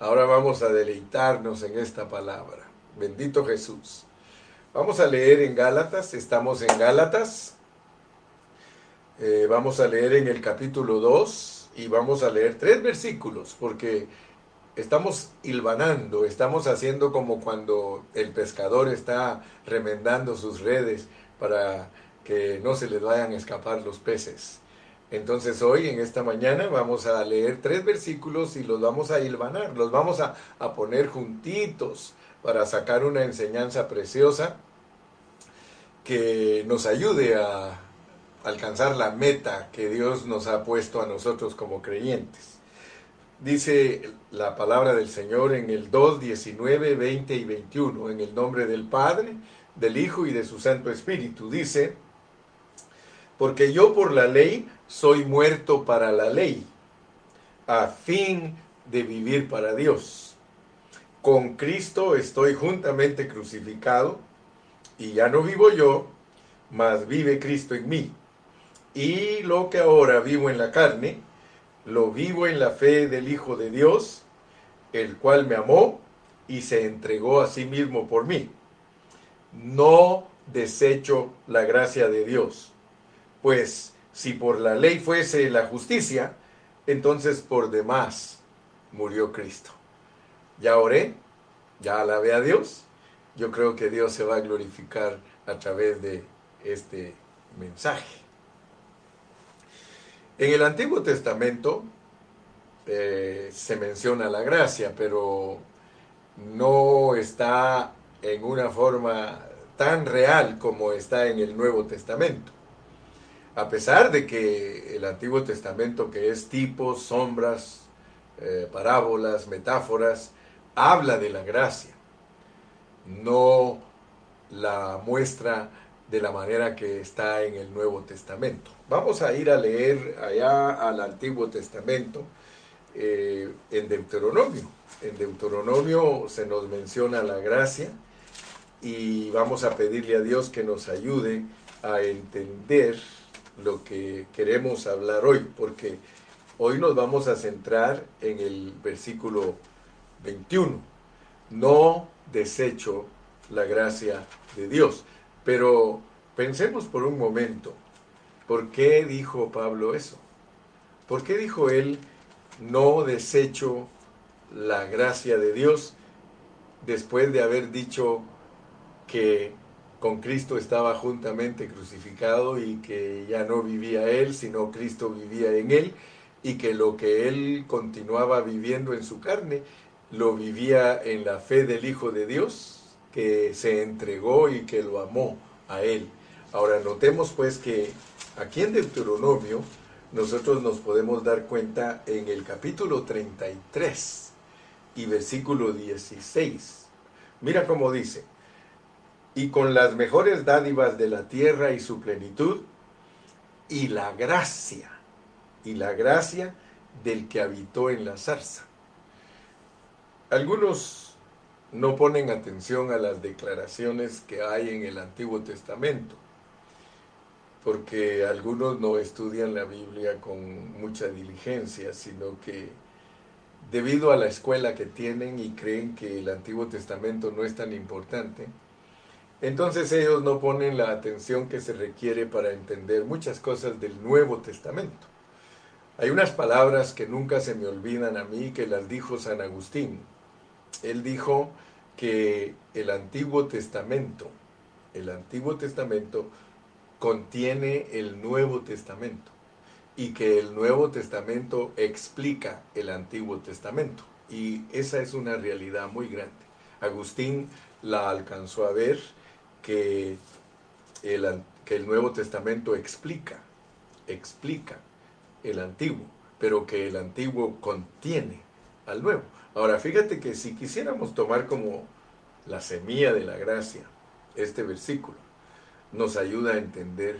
Ahora vamos a deleitarnos en esta palabra. Bendito Jesús. Vamos a leer en Gálatas, estamos en Gálatas. Eh, vamos a leer en el capítulo 2 y vamos a leer tres versículos porque estamos hilvanando, estamos haciendo como cuando el pescador está remendando sus redes para que no se les vayan a escapar los peces. Entonces hoy, en esta mañana, vamos a leer tres versículos y los vamos a hilvanar, los vamos a, a poner juntitos para sacar una enseñanza preciosa que nos ayude a alcanzar la meta que Dios nos ha puesto a nosotros como creyentes. Dice la palabra del Señor en el 2, 19, 20 y 21, en el nombre del Padre, del Hijo y de su Santo Espíritu. Dice, porque yo por la ley soy muerto para la ley, a fin de vivir para Dios. Con Cristo estoy juntamente crucificado, y ya no vivo yo, mas vive Cristo en mí. Y lo que ahora vivo en la carne, lo vivo en la fe del Hijo de Dios, el cual me amó y se entregó a sí mismo por mí. No desecho la gracia de Dios pues si por la ley fuese la justicia, entonces por demás murió Cristo. Ya oré, ya alabé a Dios. Yo creo que Dios se va a glorificar a través de este mensaje. En el Antiguo Testamento eh, se menciona la gracia, pero no está en una forma tan real como está en el Nuevo Testamento a pesar de que el Antiguo Testamento, que es tipos, sombras, eh, parábolas, metáforas, habla de la gracia, no la muestra de la manera que está en el Nuevo Testamento. Vamos a ir a leer allá al Antiguo Testamento eh, en Deuteronomio. En Deuteronomio se nos menciona la gracia y vamos a pedirle a Dios que nos ayude a entender lo que queremos hablar hoy, porque hoy nos vamos a centrar en el versículo 21. No desecho la gracia de Dios. Pero pensemos por un momento, ¿por qué dijo Pablo eso? ¿Por qué dijo él, no desecho la gracia de Dios después de haber dicho que con Cristo estaba juntamente crucificado y que ya no vivía él, sino Cristo vivía en él y que lo que él continuaba viviendo en su carne, lo vivía en la fe del Hijo de Dios, que se entregó y que lo amó a él. Ahora notemos pues que aquí en Deuteronomio nosotros nos podemos dar cuenta en el capítulo 33 y versículo 16. Mira cómo dice, y con las mejores dádivas de la tierra y su plenitud, y la gracia, y la gracia del que habitó en la zarza. Algunos no ponen atención a las declaraciones que hay en el Antiguo Testamento, porque algunos no estudian la Biblia con mucha diligencia, sino que debido a la escuela que tienen y creen que el Antiguo Testamento no es tan importante, entonces ellos no ponen la atención que se requiere para entender muchas cosas del Nuevo Testamento. Hay unas palabras que nunca se me olvidan a mí que las dijo San Agustín. Él dijo que el Antiguo Testamento, el Antiguo Testamento contiene el Nuevo Testamento y que el Nuevo Testamento explica el Antiguo Testamento. Y esa es una realidad muy grande. Agustín la alcanzó a ver que el, que el Nuevo Testamento explica, explica el Antiguo, pero que el Antiguo contiene al Nuevo. Ahora, fíjate que si quisiéramos tomar como la semilla de la gracia este versículo, nos ayuda a entender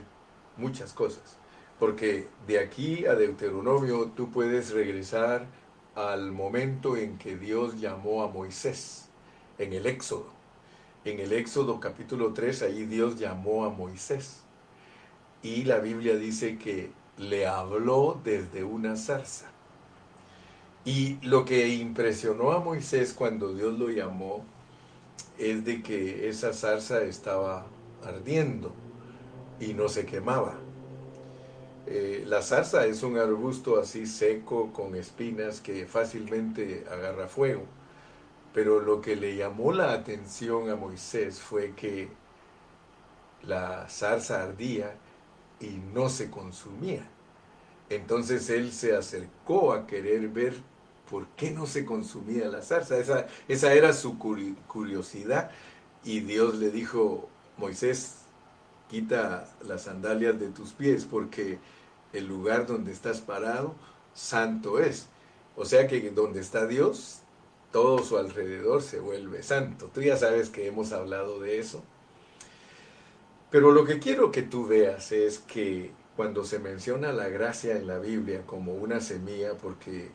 muchas cosas. Porque de aquí a Deuteronomio tú puedes regresar al momento en que Dios llamó a Moisés, en el Éxodo en el Éxodo capítulo 3, ahí Dios llamó a Moisés. Y la Biblia dice que le habló desde una zarza. Y lo que impresionó a Moisés cuando Dios lo llamó es de que esa zarza estaba ardiendo y no se quemaba. Eh, la zarza es un arbusto así seco con espinas que fácilmente agarra fuego. Pero lo que le llamó la atención a Moisés fue que la zarza ardía y no se consumía. Entonces él se acercó a querer ver por qué no se consumía la zarza. Esa, esa era su curiosidad. Y Dios le dijo, Moisés, quita las sandalias de tus pies porque el lugar donde estás parado, santo es. O sea que donde está Dios, todo su alrededor se vuelve santo. Tú ya sabes que hemos hablado de eso. Pero lo que quiero que tú veas es que cuando se menciona la gracia en la Biblia como una semilla, porque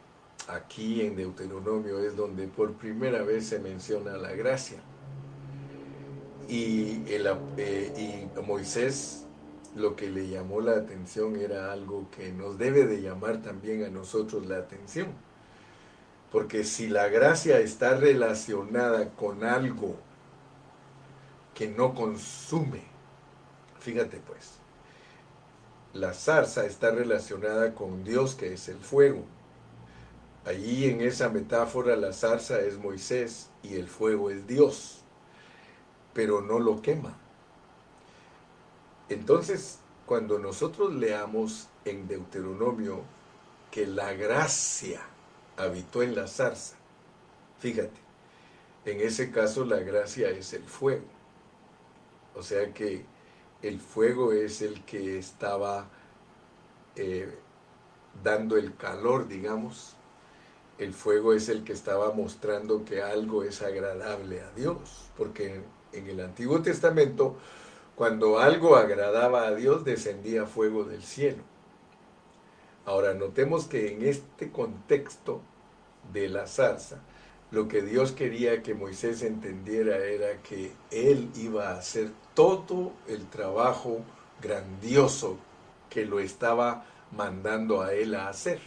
aquí en Deuteronomio es donde por primera vez se menciona la gracia. Y, el, eh, Moisés lo que le llamó la atención era algo que nos debe de llamar también a nosotros la atención. Porque si la gracia está relacionada con algo que no consume, fíjate pues, la zarza está relacionada con Dios que es el fuego. Allí en esa metáfora la zarza es Moisés y el fuego es Dios, pero no lo quema. Entonces, cuando nosotros leamos en Deuteronomio que la gracia habitó en la zarza, fíjate, en ese caso la gracia es el fuego. O sea que el fuego es el que estaba eh, dando el calor, digamos. El fuego es el que estaba mostrando que algo es agradable a Dios. Porque en el Antiguo Testamento cuando algo agradaba a Dios, descendía fuego del cielo. Ahora, notemos que en este contexto de la zarza, lo que Dios quería que Moisés entendiera era que él iba a hacer todo el trabajo grandioso que lo estaba mandando a él a hacer.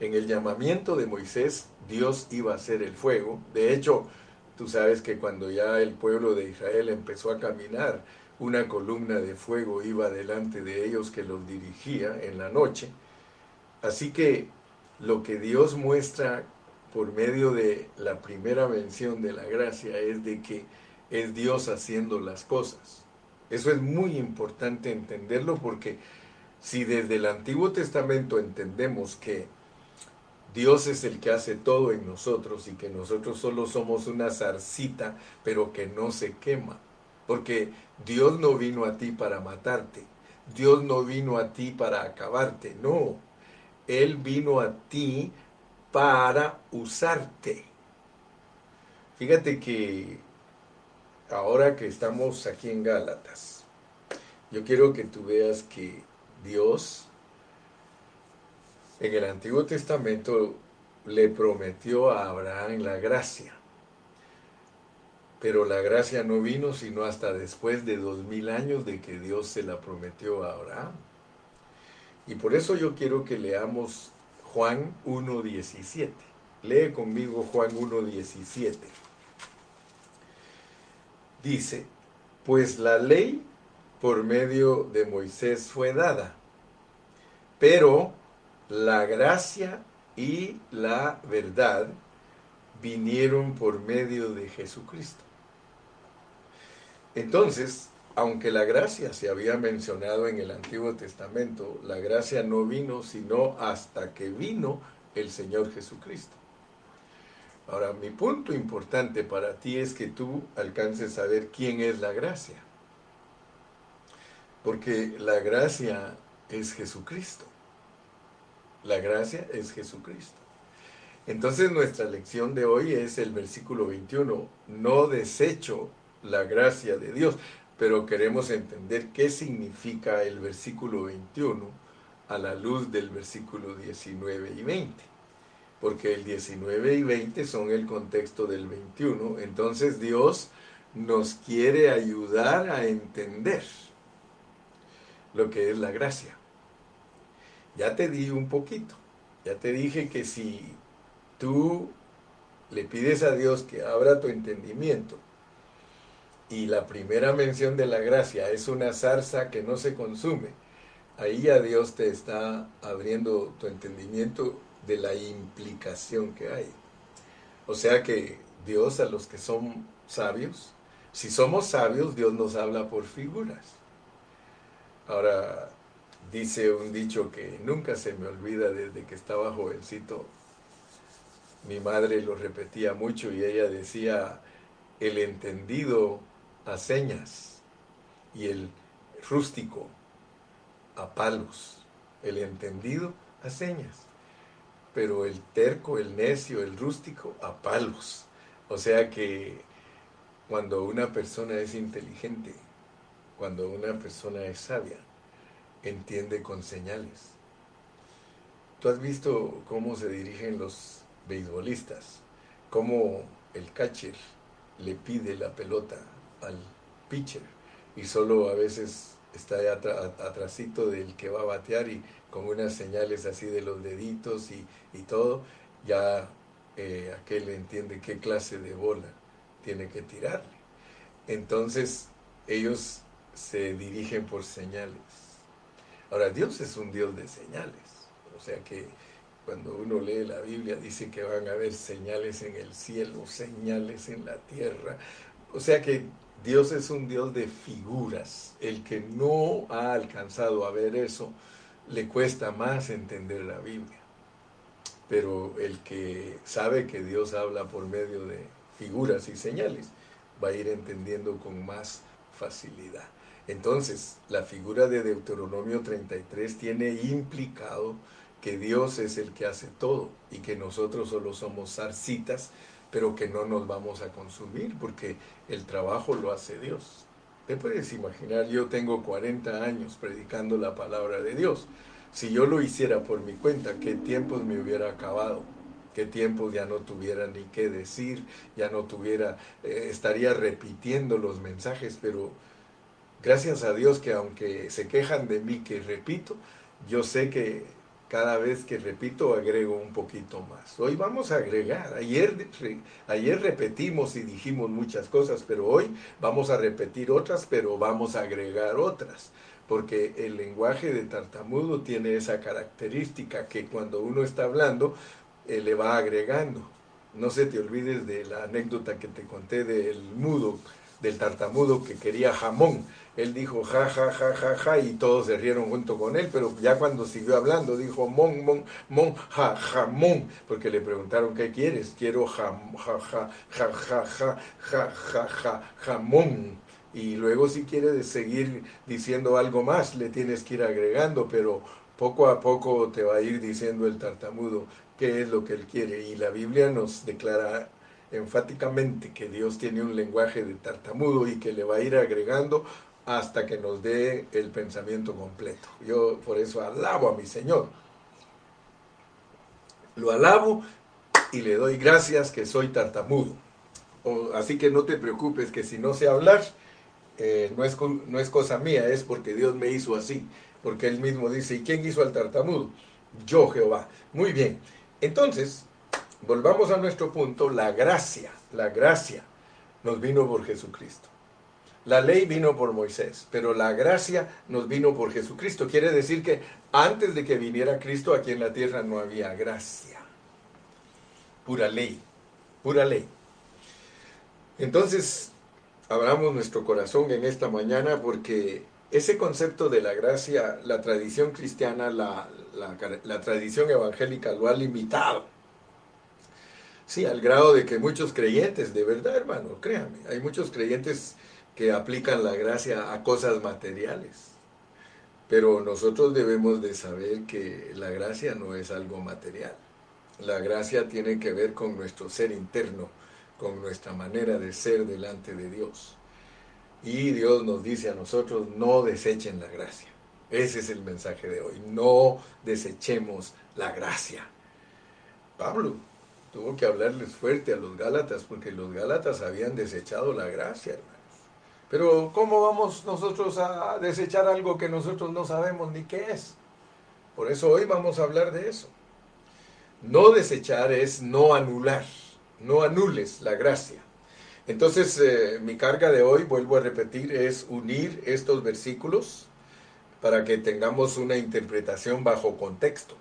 En el llamamiento de Moisés, Dios iba a hacer el fuego. De hecho, Tú sabes que cuando ya el pueblo de Israel empezó a caminar, una columna de fuego iba delante de ellos que los dirigía en la noche. Así que lo que Dios muestra por medio de la primera mención de la gracia es de que es Dios haciendo las cosas. Eso es muy importante entenderlo porque si desde el Antiguo Testamento entendemos que Dios es el que hace todo en nosotros y que nosotros solo somos una zarcita, pero que no se quema. Porque Dios no vino a ti para matarte. Dios no vino a ti para acabarte. No. Él vino a ti para usarte. Fíjate que ahora que estamos aquí en Gálatas, yo quiero que tú veas que Dios en el Antiguo Testamento le prometió a Abraham la gracia. Pero la gracia no vino sino hasta después de dos mil años de que Dios se la prometió a Abraham. Y por eso yo quiero que leamos Juan 1.17. Lee conmigo Juan 1.17. Dice, pues la ley por medio de Moisés fue dada, pero la gracia y la verdad vinieron por medio de Jesucristo. Entonces, aunque la gracia se había mencionado en el Antiguo Testamento, la gracia no vino sino hasta que vino el Señor Jesucristo. Ahora, mi punto importante para ti es que tú alcances a ver quién es la gracia. Porque la gracia es Jesucristo. La gracia es Jesucristo. Entonces nuestra lección de hoy es el versículo 21. No desecho la gracia de Dios, pero queremos entender qué significa el versículo 21 a la luz del versículo 19 y 20. Porque el 19 y 20 son el contexto del 21. Entonces Dios nos quiere ayudar a entender lo que es la gracia. Ya te di un poquito. Ya te dije que si tú le pides a Dios que abra tu entendimiento y la primera mención de la gracia es una zarza que no se consume, ahí ya Dios te está abriendo tu entendimiento de la implicación que hay. O sea que Dios a los que son sabios, si somos sabios, Dios nos habla por figuras. Ahora, dice un dicho que nunca se me olvida desde que estaba jovencito. Mi madre lo repetía mucho y ella decía, el entendido a señas y el rústico a palos, el entendido a señas, pero el terco, el necio, el rústico a palos. O sea que cuando una persona es inteligente, cuando una persona es sabia, entiende con señales. Tú has visto cómo se dirigen los beisbolistas, cómo el catcher le pide la pelota al pitcher y solo a veces está atrasito del que va a batear y con unas señales así de los deditos y, todo, ya eh, aquel entiende qué clase de bola tiene que tirarle. Entonces ellos se dirigen por señales. Ahora, Dios es un Dios de señales. O sea que cuando uno lee la Biblia dice que van a haber señales en el cielo, señales en la tierra. O sea que Dios es un Dios de figuras. El que no ha alcanzado a ver eso, le cuesta más entender la Biblia. Pero el que sabe que Dios habla por medio de figuras y señales, va a ir entendiendo con más facilidad. Entonces, la figura de Deuteronomio 33 tiene implicado que Dios es el que hace todo y que nosotros solo somos zarcitas, pero que no nos vamos a consumir porque el trabajo lo hace Dios. Te puedes imaginar, yo tengo 40 años predicando la palabra de Dios. Si yo lo hiciera por mi cuenta, ¿qué tiempos me hubiera acabado? qué tiempo ya no tuviera ni qué decir, ya no tuviera, eh, estaría repitiendo los mensajes, pero gracias a Dios que aunque se quejan de mí que repito, yo sé que cada vez que repito agrego un poquito más. Hoy vamos a agregar. Ayer, ayer repetimos y dijimos muchas cosas, pero hoy vamos a repetir otras, pero vamos a agregar otras. Porque el lenguaje de tartamudo tiene esa característica que cuando uno está hablando, eh, le va agregando. No se te olvides de la anécdota que te conté del mudo, del tartamudo que quería jamón. Él dijo ja, ja, ja, ja, ja, y todos se rieron junto con él, pero ya cuando siguió hablando dijo mon, mon, mon, ja, jamón, porque le preguntaron qué quieres, quiero ja, ja, ja, ja, ja, ja, ja, ja, ja, jamón. Y luego si quieres seguir diciendo algo más, le tienes que ir agregando, pero poco a poco te va a ir diciendo el tartamudo, qué es lo que Él quiere. Y la Biblia nos declara enfáticamente que Dios tiene un lenguaje de tartamudo y que le va a ir agregando hasta que nos dé el pensamiento completo. Yo por eso alabo a mi Señor. Lo alabo y le doy gracias que soy tartamudo. así que no te preocupes que si no sé hablar, eh, no, es, no es cosa mía, es porque Dios me hizo así. Porque Él mismo dice, ¿y quién hizo al tartamudo? Yo, Jehová. Muy bien. Entonces, volvamos a nuestro punto, la gracia, la gracia nos vino por Jesucristo. La ley vino por Moisés, pero la gracia nos vino por Jesucristo. Quiere decir que antes de que viniera Cristo aquí en la tierra no había gracia. Pura ley, pura ley. Entonces, abramos nuestro corazón en esta mañana porque ese concepto de la gracia, la tradición cristiana, la, la, tradición evangélica lo ha limitado. Sí, al grado de que muchos creyentes, de verdad hermano, créanme, hay muchos creyentes que aplican la gracia a cosas materiales. Pero nosotros debemos de saber que la gracia no es algo material. La gracia tiene que ver con nuestro ser interno, con nuestra manera de ser delante de Dios. Y Dios nos dice a nosotros, no desechen la gracia. Ese es el mensaje de hoy. No desechemos la gracia. Pablo tuvo que hablarles fuerte a los Gálatas porque los Gálatas habían desechado la gracia, hermanos. Pero ¿cómo vamos nosotros a desechar algo que nosotros no sabemos ni qué es? Por eso hoy vamos a hablar de eso. No desechar es no anular, no anules la gracia. Entonces, eh, mi carga de hoy, vuelvo a repetir, es unir estos versículos para que tengamos una interpretación bajo contexto.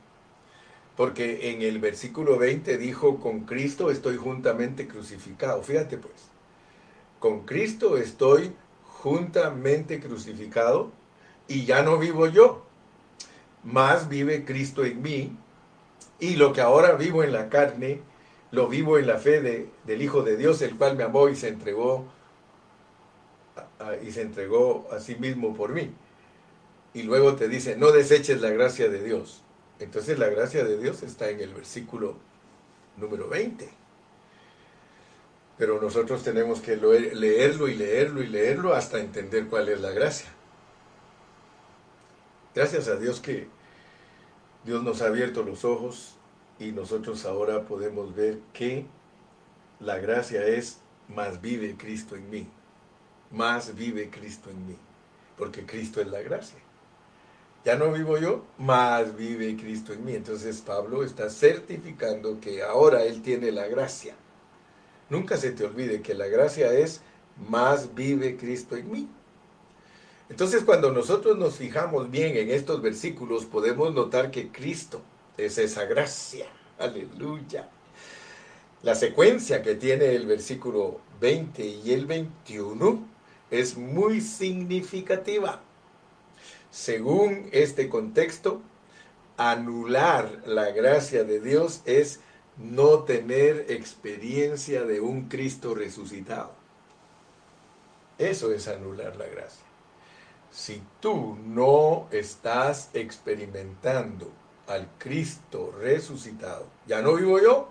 Porque en el versículo 20 dijo, con Cristo estoy juntamente crucificado. Fíjate pues, con Cristo estoy juntamente crucificado y ya no vivo yo, más vive Cristo en mí. Y lo que ahora vivo en la carne, lo vivo en la fe de, del Hijo de Dios, el cual me amó y se entregó y se entregó a sí mismo por mí. Y luego te dice, no deseches la gracia de Dios. Entonces la gracia de Dios está en el versículo número 20. Pero nosotros tenemos que leerlo y leerlo y leerlo hasta entender cuál es la gracia. Gracias a Dios que Dios nos ha abierto los ojos y nosotros ahora podemos ver que la gracia es más vive Cristo en mí. Más vive Cristo en mí. Porque Cristo es la gracia ya no vivo yo, más vive Cristo en mí. Entonces Pablo está certificando que ahora Él tiene la gracia. Nunca se te olvide que la gracia es más vive Cristo en mí. Entonces cuando nosotros nos fijamos bien en estos versículos, podemos notar que Cristo es esa gracia. Aleluya. La secuencia que tiene el versículo 20 y el 21 es muy significativa. Según este contexto, anular la gracia de Dios es no tener experiencia de un Cristo resucitado. Eso es anular la gracia. Si tú no estás experimentando al Cristo resucitado, ya no vivo yo,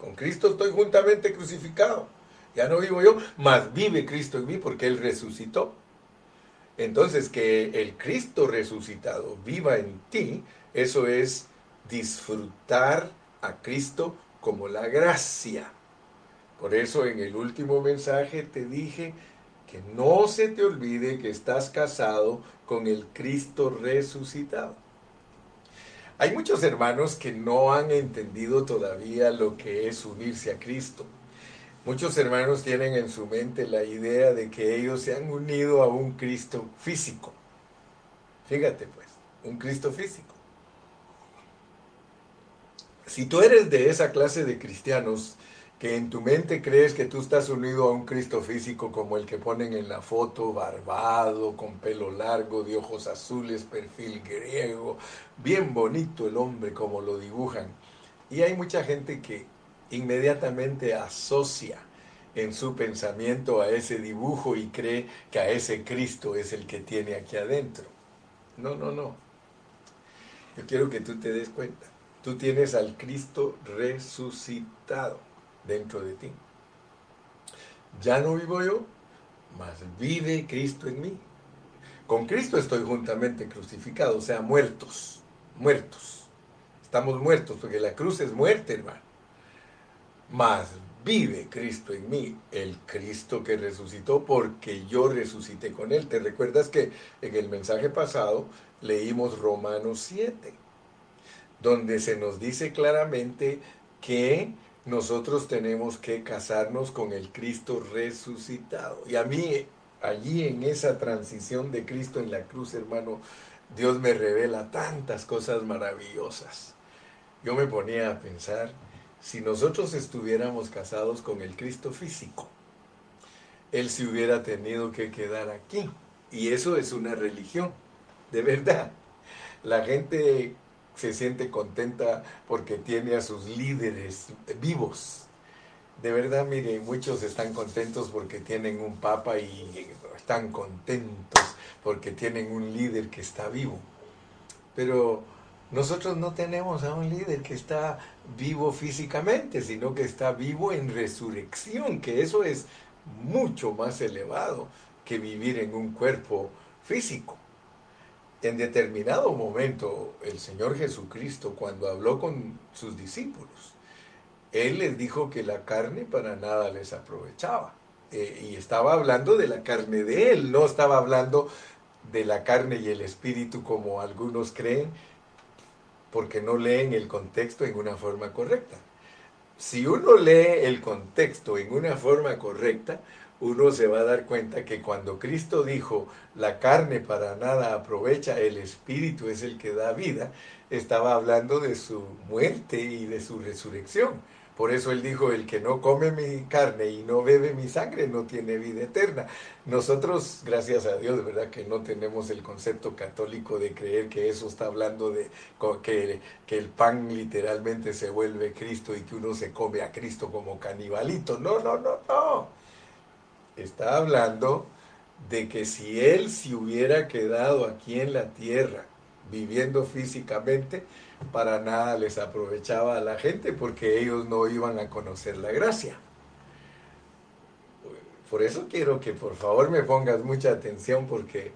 con Cristo estoy juntamente crucificado, ya no vivo yo, mas vive Cristo en mí porque Él resucitó. Entonces, que el Cristo resucitado viva en ti, eso es disfrutar a Cristo como la gracia. Por eso en el último mensaje te dije que no se te olvide que estás casado con el Cristo resucitado. Hay muchos hermanos que no han entendido todavía lo que es unirse a Cristo. Muchos hermanos tienen en su mente la idea de que ellos se han unido a un Cristo físico. Fíjate pues, un Cristo físico. Si tú eres de esa clase de cristianos que en tu mente crees que tú estás unido a un Cristo físico como el que ponen en la foto, barbado, con pelo largo, de ojos azules, perfil griego, bien bonito el hombre como lo dibujan. Y hay mucha gente que inmediatamente asocia en su pensamiento a ese dibujo y cree que a ese Cristo es el que tiene aquí adentro. No, no, no. Yo quiero que tú te des cuenta. Tú tienes al Cristo resucitado dentro de ti. Ya no vivo yo, mas vive Cristo en mí. Con Cristo estoy juntamente crucificado, o sea, muertos, muertos. Estamos muertos, porque la cruz es muerte, hermano mas vive Cristo en mí, el Cristo que resucitó porque yo resucité con él. ¿Te recuerdas que en el mensaje pasado leímos Romanos 7, donde se nos dice claramente que nosotros tenemos que casarnos con el Cristo resucitado? Y a mí, allí en esa transición de Cristo en la cruz, hermano, Dios me revela tantas cosas maravillosas. Yo me ponía a pensar, si nosotros estuviéramos casados con el Cristo físico, Él se hubiera tenido que quedar aquí. Y eso es una religión, de verdad. La gente se siente contenta porque tiene a sus líderes vivos. De verdad, mire, muchos están contentos porque tienen un papa y están contentos porque tienen un líder que está vivo. Pero nosotros no tenemos a un líder que está vivo físicamente, sino que está vivo en resurrección, que eso es mucho más elevado que vivir en un cuerpo físico. En determinado momento, el Señor Jesucristo, cuando habló con sus discípulos, Él les dijo que la carne para nada les aprovechaba. Eh, y estaba hablando de la carne de Él, no estaba hablando de la carne y el espíritu como algunos creen, porque no leen el contexto en una forma correcta. Si uno lee el contexto en una forma correcta, uno se va a dar cuenta que cuando Cristo dijo, la carne para nada aprovecha, el espíritu es el que da vida, estaba hablando de su muerte y de su resurrección. Por eso él dijo, el que no come mi carne y no bebe mi sangre no tiene vida eterna. Nosotros, gracias a Dios, ¿verdad? Que no tenemos el concepto católico de creer que eso está hablando de que, que el pan literalmente se vuelve Cristo y que uno se come a Cristo como canibalito. No, no, no, no está hablando de que si él se hubiera quedado aquí en la tierra viviendo físicamente, para nada les aprovechaba a la gente porque ellos no iban a conocer la gracia. Por eso quiero que por favor me pongas mucha atención porque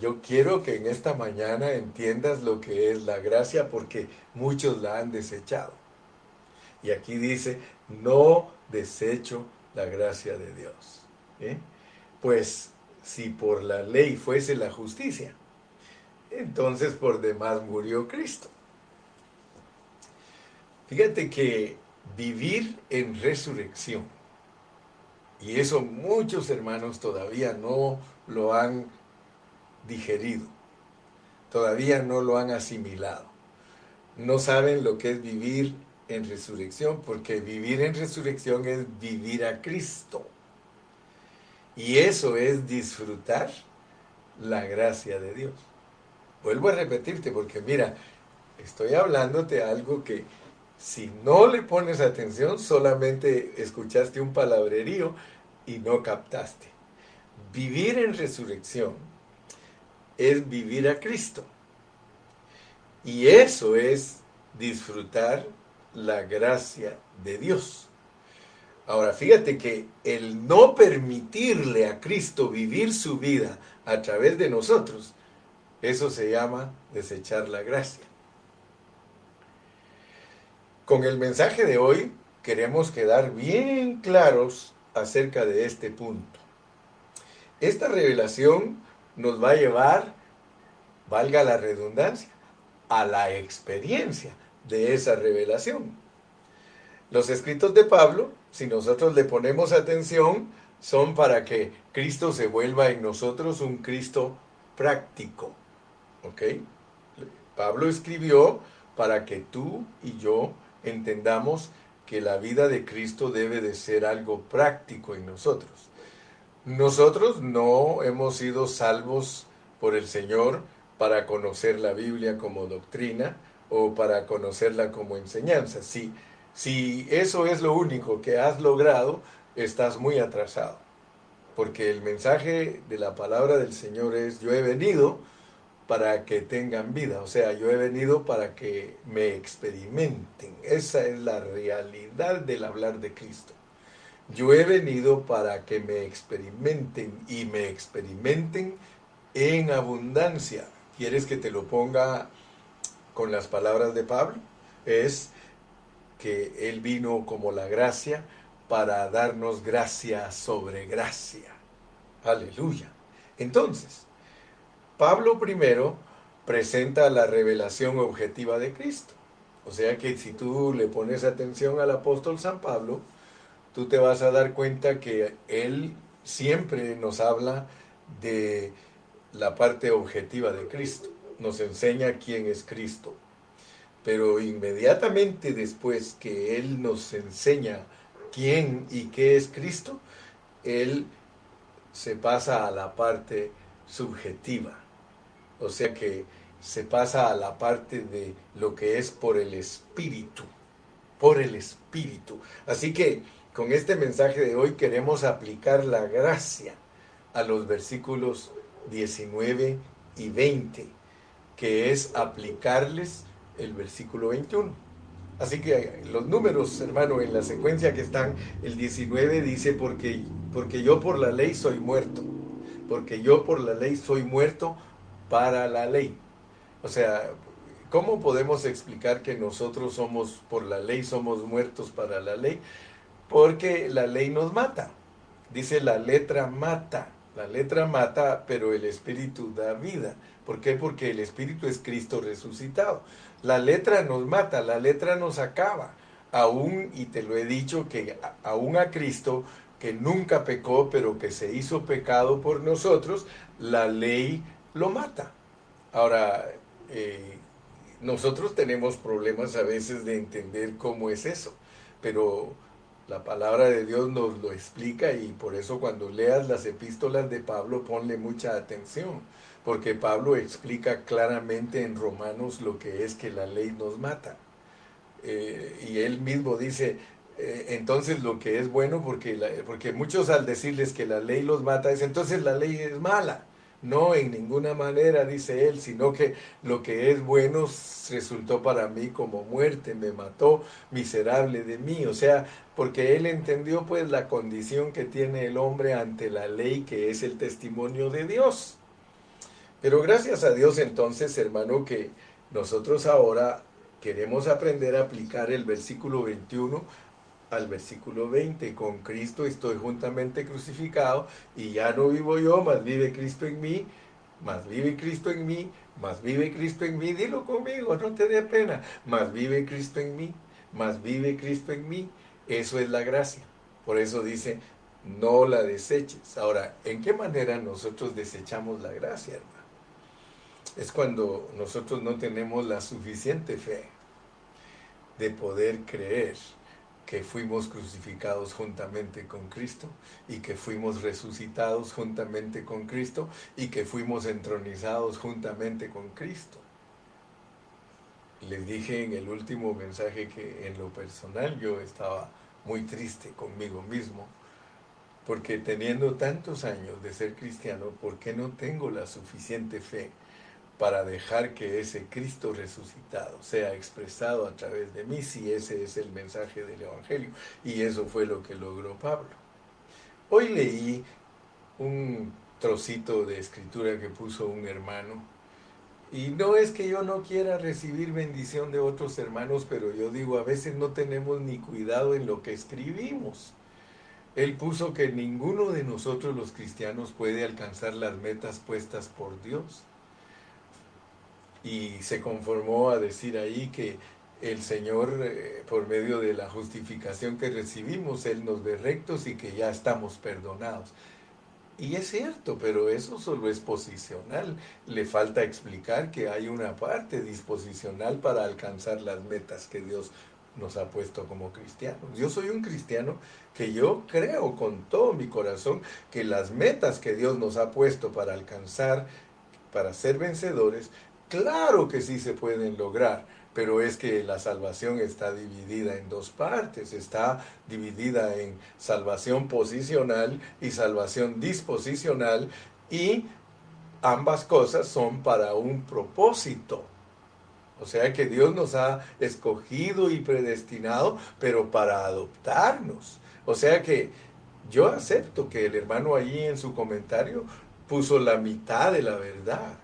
yo quiero que en esta mañana entiendas lo que es la gracia porque muchos la han desechado. Y aquí dice, no desecho la gracia de Dios. ¿eh? Pues si por la ley fuese la justicia, entonces por demás murió Cristo. Fíjate que vivir en resurrección, y eso muchos hermanos todavía no lo han digerido, todavía no lo han asimilado, no saben lo que es vivir en resurrección, porque vivir en resurrección es vivir a Cristo. Y eso es disfrutar la gracia de Dios. Vuelvo a repetirte porque mira, estoy hablándote algo que si no le pones atención solamente escuchaste un palabrerío y no captaste. Vivir en resurrección es vivir a Cristo. Y eso es disfrutar la gracia de Dios. Ahora, fíjate que el no permitirle a Cristo vivir su vida a través de nosotros, eso se llama desechar la gracia. Con el mensaje de hoy queremos quedar bien claros acerca de este punto. Esta revelación nos va a llevar, valga la redundancia, a la experiencia de esa revelación. Los escritos de Pablo, si nosotros le ponemos atención, son para que Cristo se vuelva en nosotros un Cristo práctico. ¿Ok? Pablo escribió para que tú y yo entendamos que la vida de Cristo debe de ser algo práctico en nosotros. Nosotros no hemos sido salvos por el Señor para conocer la Biblia como doctrina, o para conocerla como enseñanza. Si, si eso es lo único que has logrado, estás muy atrasado. Porque el mensaje de la palabra del Señor es, yo he venido para que tengan vida, o sea, yo he venido para que me experimenten. Esa es la realidad del hablar de Cristo. Yo he venido para que me experimenten y me experimenten en abundancia. ¿Quieres que te lo ponga con las palabras de Pablo es que Él vino como la gracia para darnos gracia sobre gracia. Aleluya. Entonces, Pablo primero presenta la revelación objetiva de Cristo. O sea que si tú le pones atención al apóstol San Pablo, tú te vas a dar cuenta que él siempre nos habla de la parte objetiva de Cristo nos enseña quién es Cristo. Pero inmediatamente después que Él nos enseña quién y qué es Cristo, Él se pasa a la parte subjetiva. O sea que se pasa a la parte de lo que es por el Espíritu. Por el Espíritu. Así que con este mensaje de hoy queremos aplicar la gracia a los versículos 19 y 20 que es aplicarles el versículo 21. Así que los números, hermano, en la secuencia que están, el 19 dice, porque, porque yo por la ley soy muerto, porque yo por la ley soy muerto para la ley. O sea, ¿cómo podemos explicar que nosotros somos, por la ley, somos muertos para la ley? Porque la ley nos mata. Dice la letra mata. La letra mata, pero el espíritu da vida. ¿Por qué? Porque el Espíritu es Cristo resucitado. La letra nos mata, la letra nos acaba. Aún, y te lo he dicho, que aún a Cristo, que nunca pecó, pero que se hizo pecado por nosotros, la ley lo mata. Ahora, eh, nosotros tenemos problemas a veces de entender cómo es eso, pero la palabra de Dios nos lo explica y por eso cuando leas las epístolas de Pablo ponle mucha atención, porque Pablo explica claramente en Romanos lo que es que la ley nos mata. Eh, y él mismo dice, eh, entonces lo que es bueno, porque, porque muchos al decirles que la ley los mata, dicen, entonces la ley es mala. No, en ninguna manera, dice él, sino que lo que es bueno resultó para mí como muerte, me mató miserable de mí. O sea, porque él entendió pues la condición que tiene el hombre ante la ley, que es el testimonio de Dios. Pero gracias a Dios entonces, hermano, que nosotros ahora queremos aprender a aplicar el versículo 21 al versículo 20, con Cristo estoy juntamente crucificado y ya no vivo yo, más vive Cristo en mí, más vive Cristo en mí, más vive Cristo en mí, dilo conmigo, no te dé pena, más vive Cristo en mí, más vive Cristo en mí, eso es la gracia. Por eso dice, no la deseches. Ahora, ¿en qué manera nosotros desechamos la gracia, hermano? Es cuando nosotros no tenemos la suficiente fe de poder creer que fuimos crucificados juntamente con Cristo y que fuimos resucitados juntamente con Cristo y que fuimos entronizados juntamente con Cristo. Les dije en el último mensaje que en lo personal yo estaba muy triste conmigo mismo porque teniendo tantos años de ser cristiano, ¿por qué no tengo la suficiente fe para dejar que ese Cristo resucitado sea expresado a través de mí, si ese es el mensaje del Evangelio. Y eso fue lo que logró Pablo. Hoy leí un trocito de escritura que puso un hermano. Y no es que yo no quiera recibir bendición de otros hermanos, pero yo digo, a veces no tenemos ni cuidado en lo que escribimos. Él puso que ninguno de nosotros los cristianos puede alcanzar las metas puestas por Dios y se conformó a decir ahí que el Señor, eh, por medio de la justificación que recibimos, Él nos ve rectos y que ya estamos perdonados. Y es cierto, pero eso solo es posicional. Le falta explicar que hay una parte disposicional para alcanzar las metas que Dios nos ha puesto como cristianos. Yo soy un cristiano que yo creo con todo mi corazón que las metas que Dios nos ha puesto para alcanzar, para ser vencedores, Claro que sí se pueden lograr, pero es que la salvación está dividida en dos partes, está dividida en salvación posicional y salvación disposicional y ambas cosas son para un propósito. O sea que Dios nos ha escogido y predestinado, pero para adoptarnos. O sea que yo acepto que el hermano allí en su comentario puso la mitad de la verdad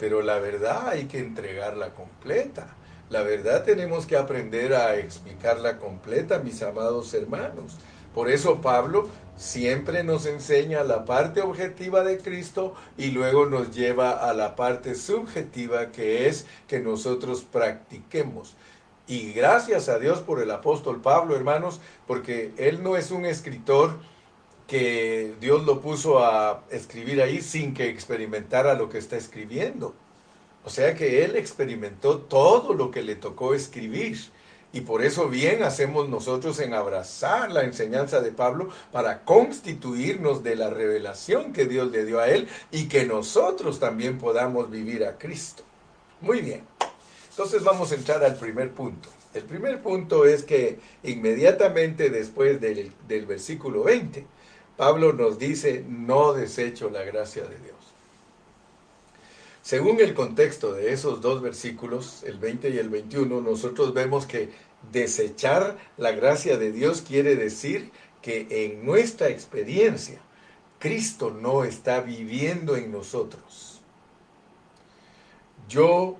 pero la verdad hay que entregarla completa. La verdad tenemos que aprender a explicarla completa, mis amados hermanos. Por eso Pablo siempre nos enseña la parte objetiva de Cristo y luego nos lleva a la parte subjetiva que es que nosotros practiquemos. Y gracias a Dios por el apóstol Pablo, hermanos, porque él no es un escritor que Dios lo puso a escribir ahí sin que experimentara lo que está escribiendo. O sea que él experimentó todo lo que le tocó escribir. Y por eso bien hacemos nosotros en abrazar la enseñanza de Pablo para constituirnos de la revelación que Dios le dio a él y que nosotros también podamos vivir a Cristo. Muy bien. Entonces vamos a entrar al primer punto. El primer punto es que inmediatamente después del, del versículo 20, Pablo nos dice, no desecho la gracia de Dios. Según el contexto de esos dos versículos, el 20 y el 21, nosotros vemos que desechar la gracia de Dios quiere decir que en nuestra experiencia, Cristo no está viviendo en nosotros. Yo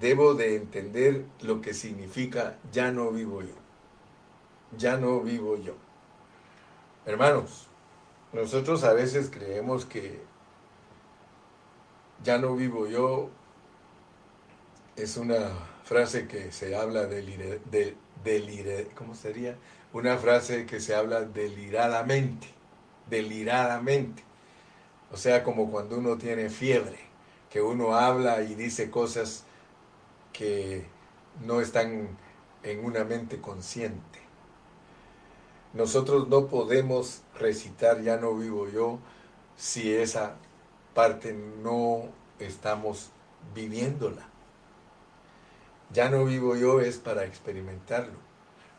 debo de entender lo que significa ya no vivo yo. Ya no vivo yo. Hermanos, nosotros a veces creemos que ya no vivo yo es una frase que se habla de, ¿cómo sería? Una frase que se habla deliradamente, deliradamente. O sea, como cuando uno tiene fiebre, que uno habla y dice cosas que no están en una mente consciente. Nosotros no podemos recitar Ya no vivo yo si esa parte no estamos viviéndola. Ya no vivo yo es para experimentarlo,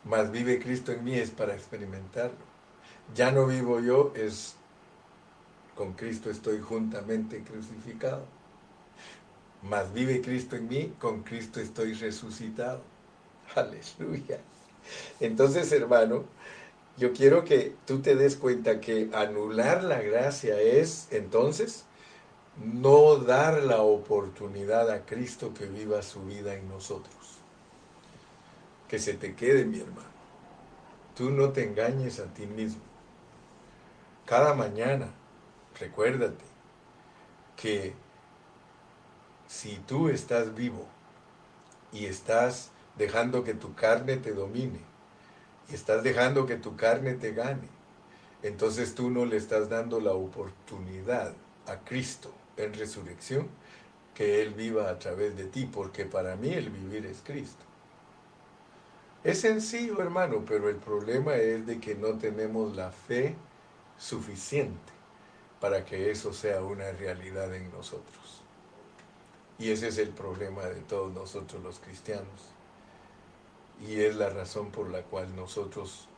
mas vive Cristo en mí es para experimentarlo. Ya no vivo yo es con Cristo estoy juntamente crucificado. Mas vive Cristo en mí, con Cristo estoy resucitado. Aleluya. Entonces, hermano, yo quiero que tú te des cuenta que anular la gracia es entonces no dar la oportunidad a Cristo que viva su vida en nosotros. Que se te quede, mi hermano. Tú no te engañes a ti mismo. Cada mañana, recuérdate que si tú estás vivo y estás dejando que tu carne te domine, estás dejando que tu carne te gane, entonces tú no le estás dando la oportunidad a Cristo en resurrección que Él viva a través de ti, porque para mí el vivir es Cristo. Es sencillo, hermano, pero el problema es de que no tenemos la fe suficiente para que eso sea una realidad en nosotros. Y ese es el problema de todos nosotros los cristianos. Y es la razón por la cual nosotros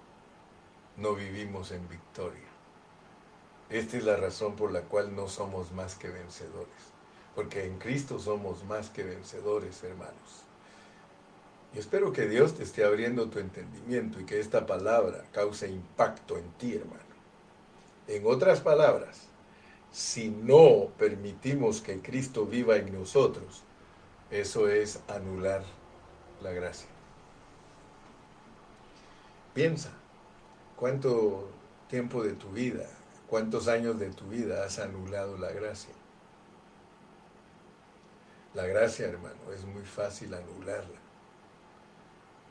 no vivimos en victoria. Esta es la razón por la cual no somos más que vencedores. Porque en Cristo somos más que vencedores, hermanos. Y espero que Dios te esté abriendo tu entendimiento y que esta palabra cause impacto en ti, hermano. En otras palabras, si no permitimos que Cristo viva en nosotros, eso es anular la gracia. Piensa, ¿cuánto tiempo de tu vida ¿Cuántos años de tu vida has anulado la gracia? La gracia, hermano, es muy fácil anularla.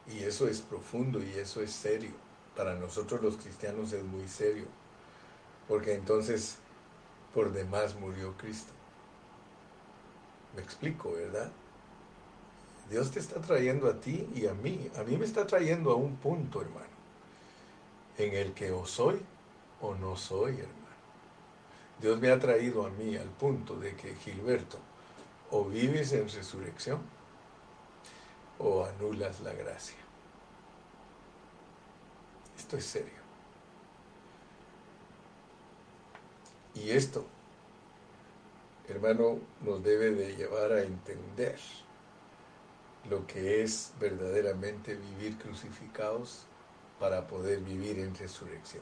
Y eso es profundo y eso es serio. Para nosotros los cristianos es muy serio. Porque entonces por demás murió Cristo. Me explico, ¿verdad? Dios te está trayendo a ti y a mí. A mí me está trayendo a un punto, hermano, en el que o soy o no soy, hermano. Dios me ha traído a mí al punto de que Gilberto, o vives en resurrección o anulas la gracia. Esto es serio. Y esto, hermano, nos debe de llevar a entender lo que es verdaderamente vivir crucificados para poder vivir en resurrección.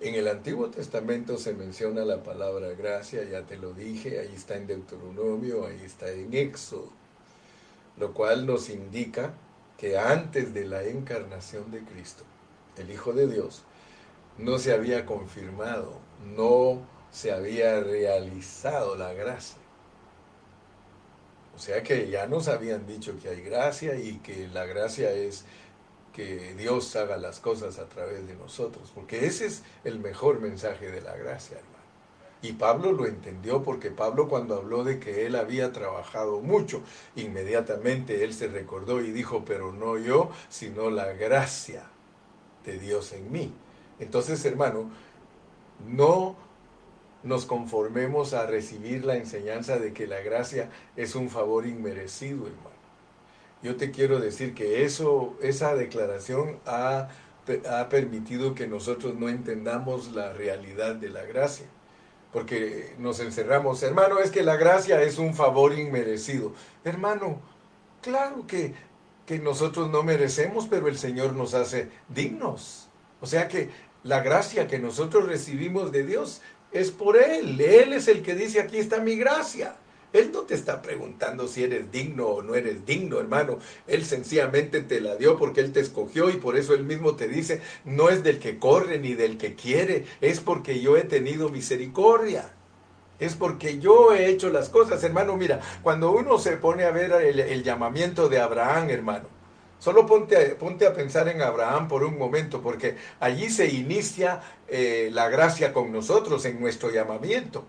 En el Antiguo Testamento se menciona la palabra gracia, ya te lo dije, ahí está en Deuteronomio, ahí está en Éxodo, lo cual nos indica que antes de la encarnación de Cristo, el Hijo de Dios, no se había confirmado, no se había realizado la gracia. O sea que ya nos habían dicho que hay gracia y que la gracia es que Dios haga las cosas a través de nosotros, porque ese es el mejor mensaje de la gracia, hermano. Y Pablo lo entendió porque Pablo cuando habló de que él había trabajado mucho, inmediatamente él se recordó y dijo, pero no yo, sino la gracia de Dios en mí. Entonces, hermano, no nos conformemos a recibir la enseñanza de que la gracia es un favor inmerecido, hermano yo te quiero decir que eso, esa declaración ha, ha permitido que nosotros no entendamos la realidad de la gracia. Porque nos encerramos, hermano, es que la gracia es un favor inmerecido. Hermano, claro que, que nosotros no merecemos, pero el Señor nos hace dignos. O sea que la gracia que nosotros recibimos de Dios es por Él. Él es el que dice, aquí está mi gracia. Él no te está preguntando si eres digno o no eres digno, hermano. Él sencillamente te la dio porque Él te escogió y por eso Él mismo te dice, no es del que corre ni del que quiere, es porque yo he tenido misericordia. Es porque yo he hecho las cosas, hermano. Mira, cuando uno se pone a ver el, llamamiento de Abraham, hermano, solo ponte a, ponte a pensar en Abraham por un momento, porque allí se inicia eh, la gracia con nosotros en nuestro llamamiento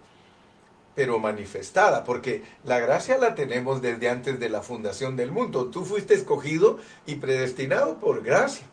pero manifestada, porque la gracia la tenemos desde antes de la fundación del mundo. Tú fuiste escogido y predestinado por gracia.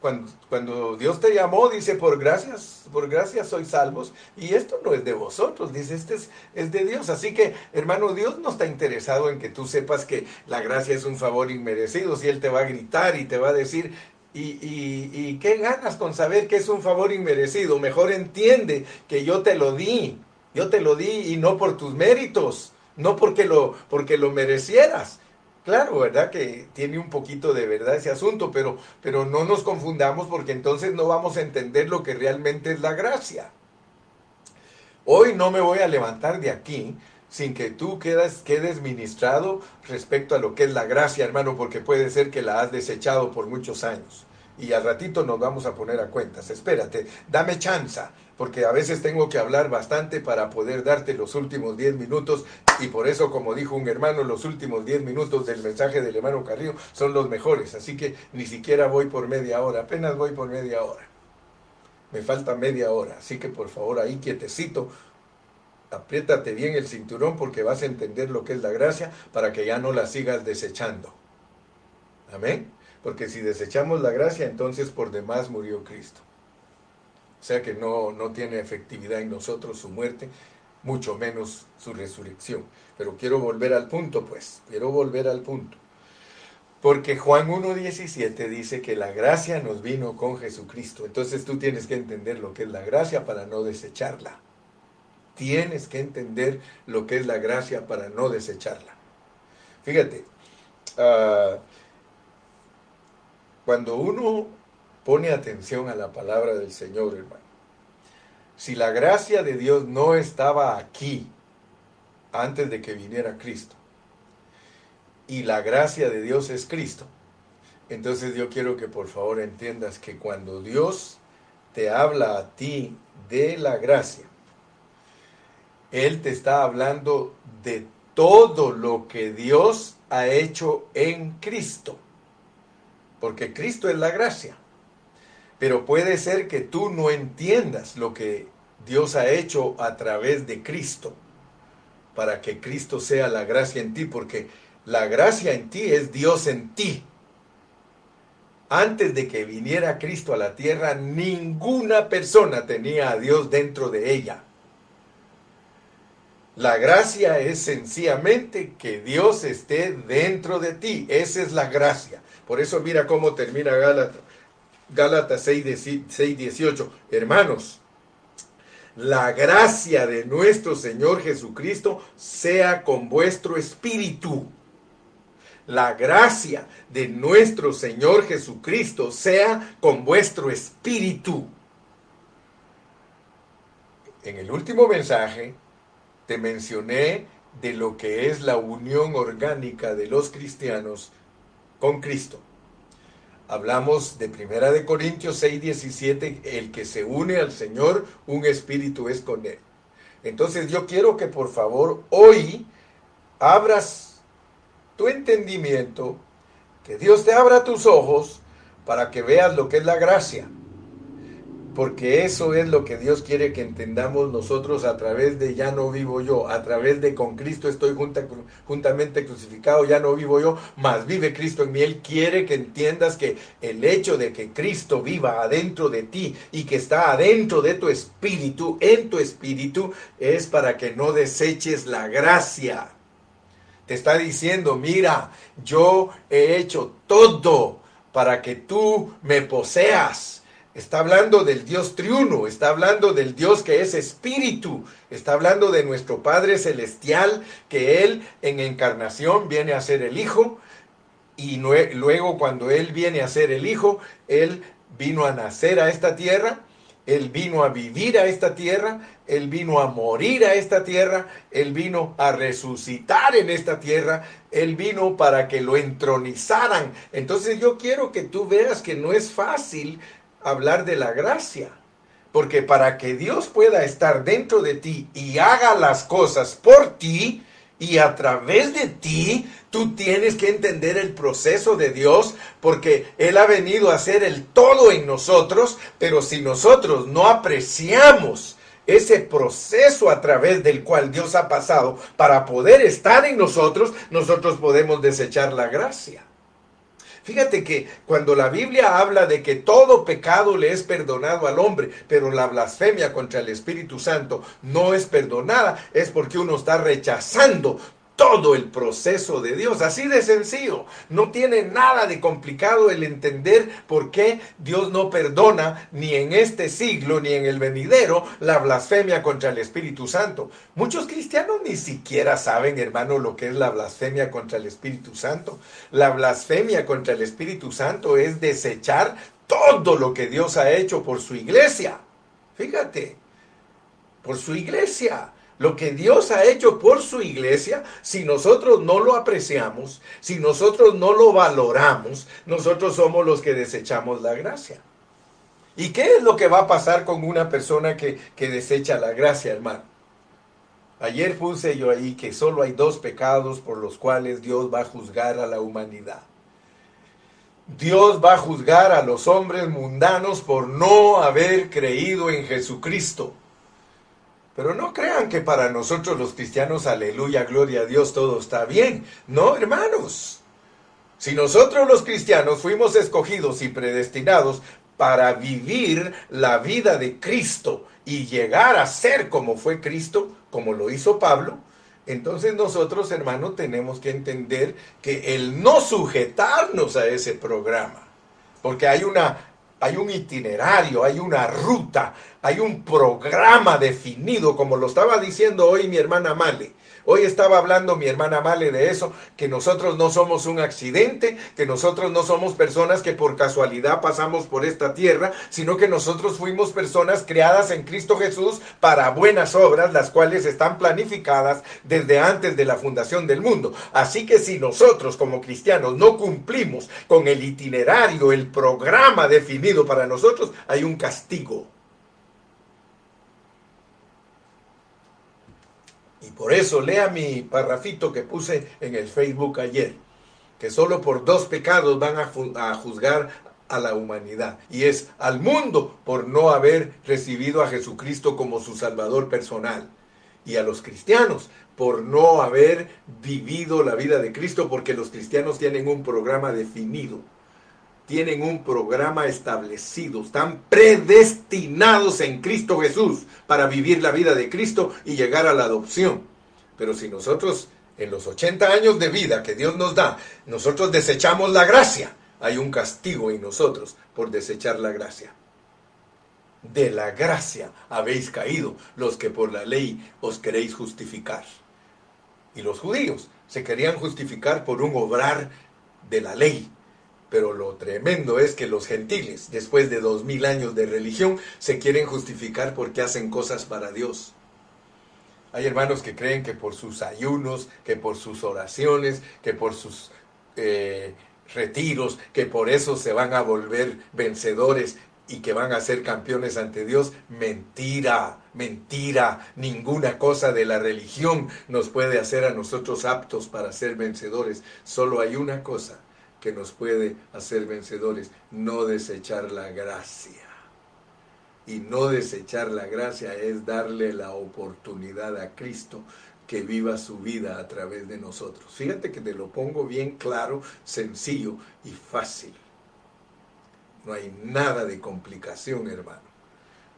Cuando, cuando, Dios te llamó, dice, por gracias, por gracias sois salvos. Y esto no es de vosotros, dice, este es, es, de Dios. Así que, hermano, Dios no está interesado en que tú sepas que la gracia es un favor inmerecido. Si Él te va a gritar y te va a decir, ¿y, y, y qué ganas con saber que es un favor inmerecido? Mejor entiende que yo te lo di yo te lo di y no por tus méritos, no porque lo, porque lo merecieras. Claro, ¿verdad? Que tiene un poquito de verdad ese asunto, pero, pero no nos confundamos porque entonces no vamos a entender lo que realmente es la gracia. Hoy no me voy a levantar de aquí sin que tú quedes ministrado respecto a lo que es la gracia, hermano, porque puede ser que la has desechado por muchos años. Y al ratito nos vamos a poner a cuentas. Espérate, dame chance porque a veces tengo que hablar bastante para poder darte los últimos 10 minutos y por eso, como dijo un hermano, los últimos 10 minutos del mensaje del hermano Carrillo son los mejores, así que ni siquiera voy por media hora, apenas voy por media hora. Me falta media hora, así que por favor ahí quietecito, apriétate bien el cinturón porque vas a entender lo que es la gracia para que ya no la sigas desechando. Amén. Porque si desechamos la gracia, entonces por demás murió Cristo. O sea que no, no tiene efectividad en nosotros su muerte, mucho menos su resurrección. Pero quiero volver al punto, pues, quiero volver al punto. Porque Juan 1.17 dice que la gracia nos vino con Jesucristo. Entonces tú tienes que entender lo que es la gracia para no desecharla. Tienes que entender lo que es la gracia para no desecharla. Fíjate, ah, cuando uno Pone atención a la palabra del Señor, hermano. Si la gracia de Dios no estaba aquí antes de que viniera Cristo, y la gracia de Dios es Cristo, entonces yo quiero que por favor entiendas que cuando Dios te habla a ti de la gracia, Él te está hablando de todo lo que Dios ha hecho en Cristo. Porque Cristo es la gracia. Pero puede ser que tú no entiendas lo que Dios ha hecho a través de Cristo, para que Cristo sea la gracia en ti, porque la gracia en ti es Dios en ti. Antes de que viniera Cristo a la tierra, ninguna persona tenía a Dios dentro de ella. La gracia es sencillamente que Dios esté dentro de ti. Esa es la gracia. Por eso mira cómo termina Gálatas Gálatas 6, 18. Hermanos, la gracia de nuestro Señor Jesucristo sea con vuestro espíritu. La gracia de nuestro Señor Jesucristo sea con vuestro espíritu. En el último mensaje te mencioné de lo que es la unión orgánica de los cristianos con Cristo. Hablamos de Primera de Corintios 6, 17, el que se une al Señor, un espíritu es con él. Entonces yo quiero que por favor hoy abras tu entendimiento, que Dios te abra tus ojos para que veas lo que es la gracia porque eso es lo que Dios quiere que entendamos nosotros a través de ya no vivo yo, a través de con Cristo estoy juntamente crucificado, ya no vivo yo, mas vive Cristo en mí. Él quiere que entiendas que el hecho de que Cristo viva adentro de ti y que está adentro de tu espíritu, en tu espíritu, es para que no deseches la gracia. Te está diciendo, mira, yo he hecho todo para que tú me poseas Está hablando del Dios triuno, está hablando del Dios que es espíritu, está hablando de nuestro Padre Celestial, que Él en encarnación viene a ser el Hijo, y luego cuando Él viene a ser el Hijo, Él vino a nacer a esta tierra, Él vino a vivir a esta tierra, Él vino a morir a esta tierra, Él vino a resucitar en esta tierra, Él vino para que lo entronizaran. Entonces yo quiero que tú veas que no es fácil hablar de la gracia, Porque para que Dios pueda estar dentro de ti y haga las cosas por ti y a través de ti, tú tienes que entender el proceso de Dios porque Él ha venido a hacer el todo en nosotros, pero si nosotros no apreciamos ese proceso a través del cual Dios ha pasado para poder estar en nosotros, nosotros podemos desechar la gracia. Fíjate que cuando la Biblia habla de que todo pecado le es perdonado al hombre, pero la blasfemia contra el Espíritu Santo no es perdonada, es porque uno está rechazando todo el proceso de Dios. Así de sencillo. No tiene nada de complicado el entender por qué Dios no perdona ni en este siglo ni en el venidero la blasfemia contra el Espíritu Santo. Muchos cristianos ni siquiera saben, hermano, lo que es la blasfemia contra el Espíritu Santo. La blasfemia contra el Espíritu Santo es desechar todo lo que Dios ha hecho por su iglesia. Fíjate, por su iglesia. Lo que Dios ha hecho por su iglesia, si nosotros no lo apreciamos, si nosotros no lo valoramos, nosotros somos los que desechamos la gracia. ¿Y qué es lo que va a pasar con una persona que, que desecha la gracia, hermano? Ayer puse yo ahí que solo hay dos pecados por los cuales Dios va a juzgar a la humanidad. Dios va a juzgar a los hombres mundanos por no haber creído en Jesucristo. Pero no crean que para nosotros los cristianos, aleluya, gloria a Dios, todo está bien. No, hermanos. Si nosotros los cristianos fuimos escogidos y predestinados para vivir la vida de Cristo y llegar a ser como fue Cristo, como lo hizo Pablo, entonces nosotros, hermanos, tenemos que entender que el no sujetarnos a ese programa, porque hay una hay un itinerario, hay una ruta, hay un programa definido, como lo estaba diciendo hoy mi hermana Male. Hoy estaba hablando mi hermana Male de eso, que nosotros no somos un accidente, que nosotros no somos personas que por casualidad pasamos por esta tierra, sino que nosotros fuimos personas creadas en Cristo Jesús para buenas obras, las cuales están planificadas desde antes de la fundación del mundo. Así que si nosotros como cristianos no cumplimos con el itinerario, el programa definido para nosotros, hay un castigo. Por eso lea mi parrafito que puse en el Facebook ayer, que solo por dos pecados van a, juzgar a la humanidad. Y es al mundo por no haber recibido a Jesucristo como su Salvador personal. Y a los cristianos por no haber vivido la vida de Cristo, porque los cristianos tienen un programa definido tienen un programa establecido, están predestinados en Cristo Jesús para vivir la vida de Cristo y llegar a la adopción. Pero si nosotros en los 80 años de vida que Dios nos da, nosotros desechamos la gracia, hay un castigo en nosotros por desechar la gracia. De la gracia habéis caído los que por la ley os queréis justificar. Y los judíos se querían justificar por un obrar de la ley, pero lo tremendo es que los gentiles, después de dos mil años de religión, se quieren justificar porque hacen cosas para Dios. Hay hermanos que creen que por sus ayunos, que por sus oraciones, que por sus eh, retiros, que por eso se van a volver vencedores y que van a ser campeones ante Dios. Mentira, mentira. Ninguna cosa de la religión nos puede hacer a nosotros aptos para ser vencedores. Solo hay una cosa que nos puede hacer vencedores, no desechar la gracia. Y no desechar la gracia es darle la oportunidad a Cristo que viva su vida a través de nosotros. Fíjate que te lo pongo bien claro, sencillo y fácil. No hay nada de complicación, hermano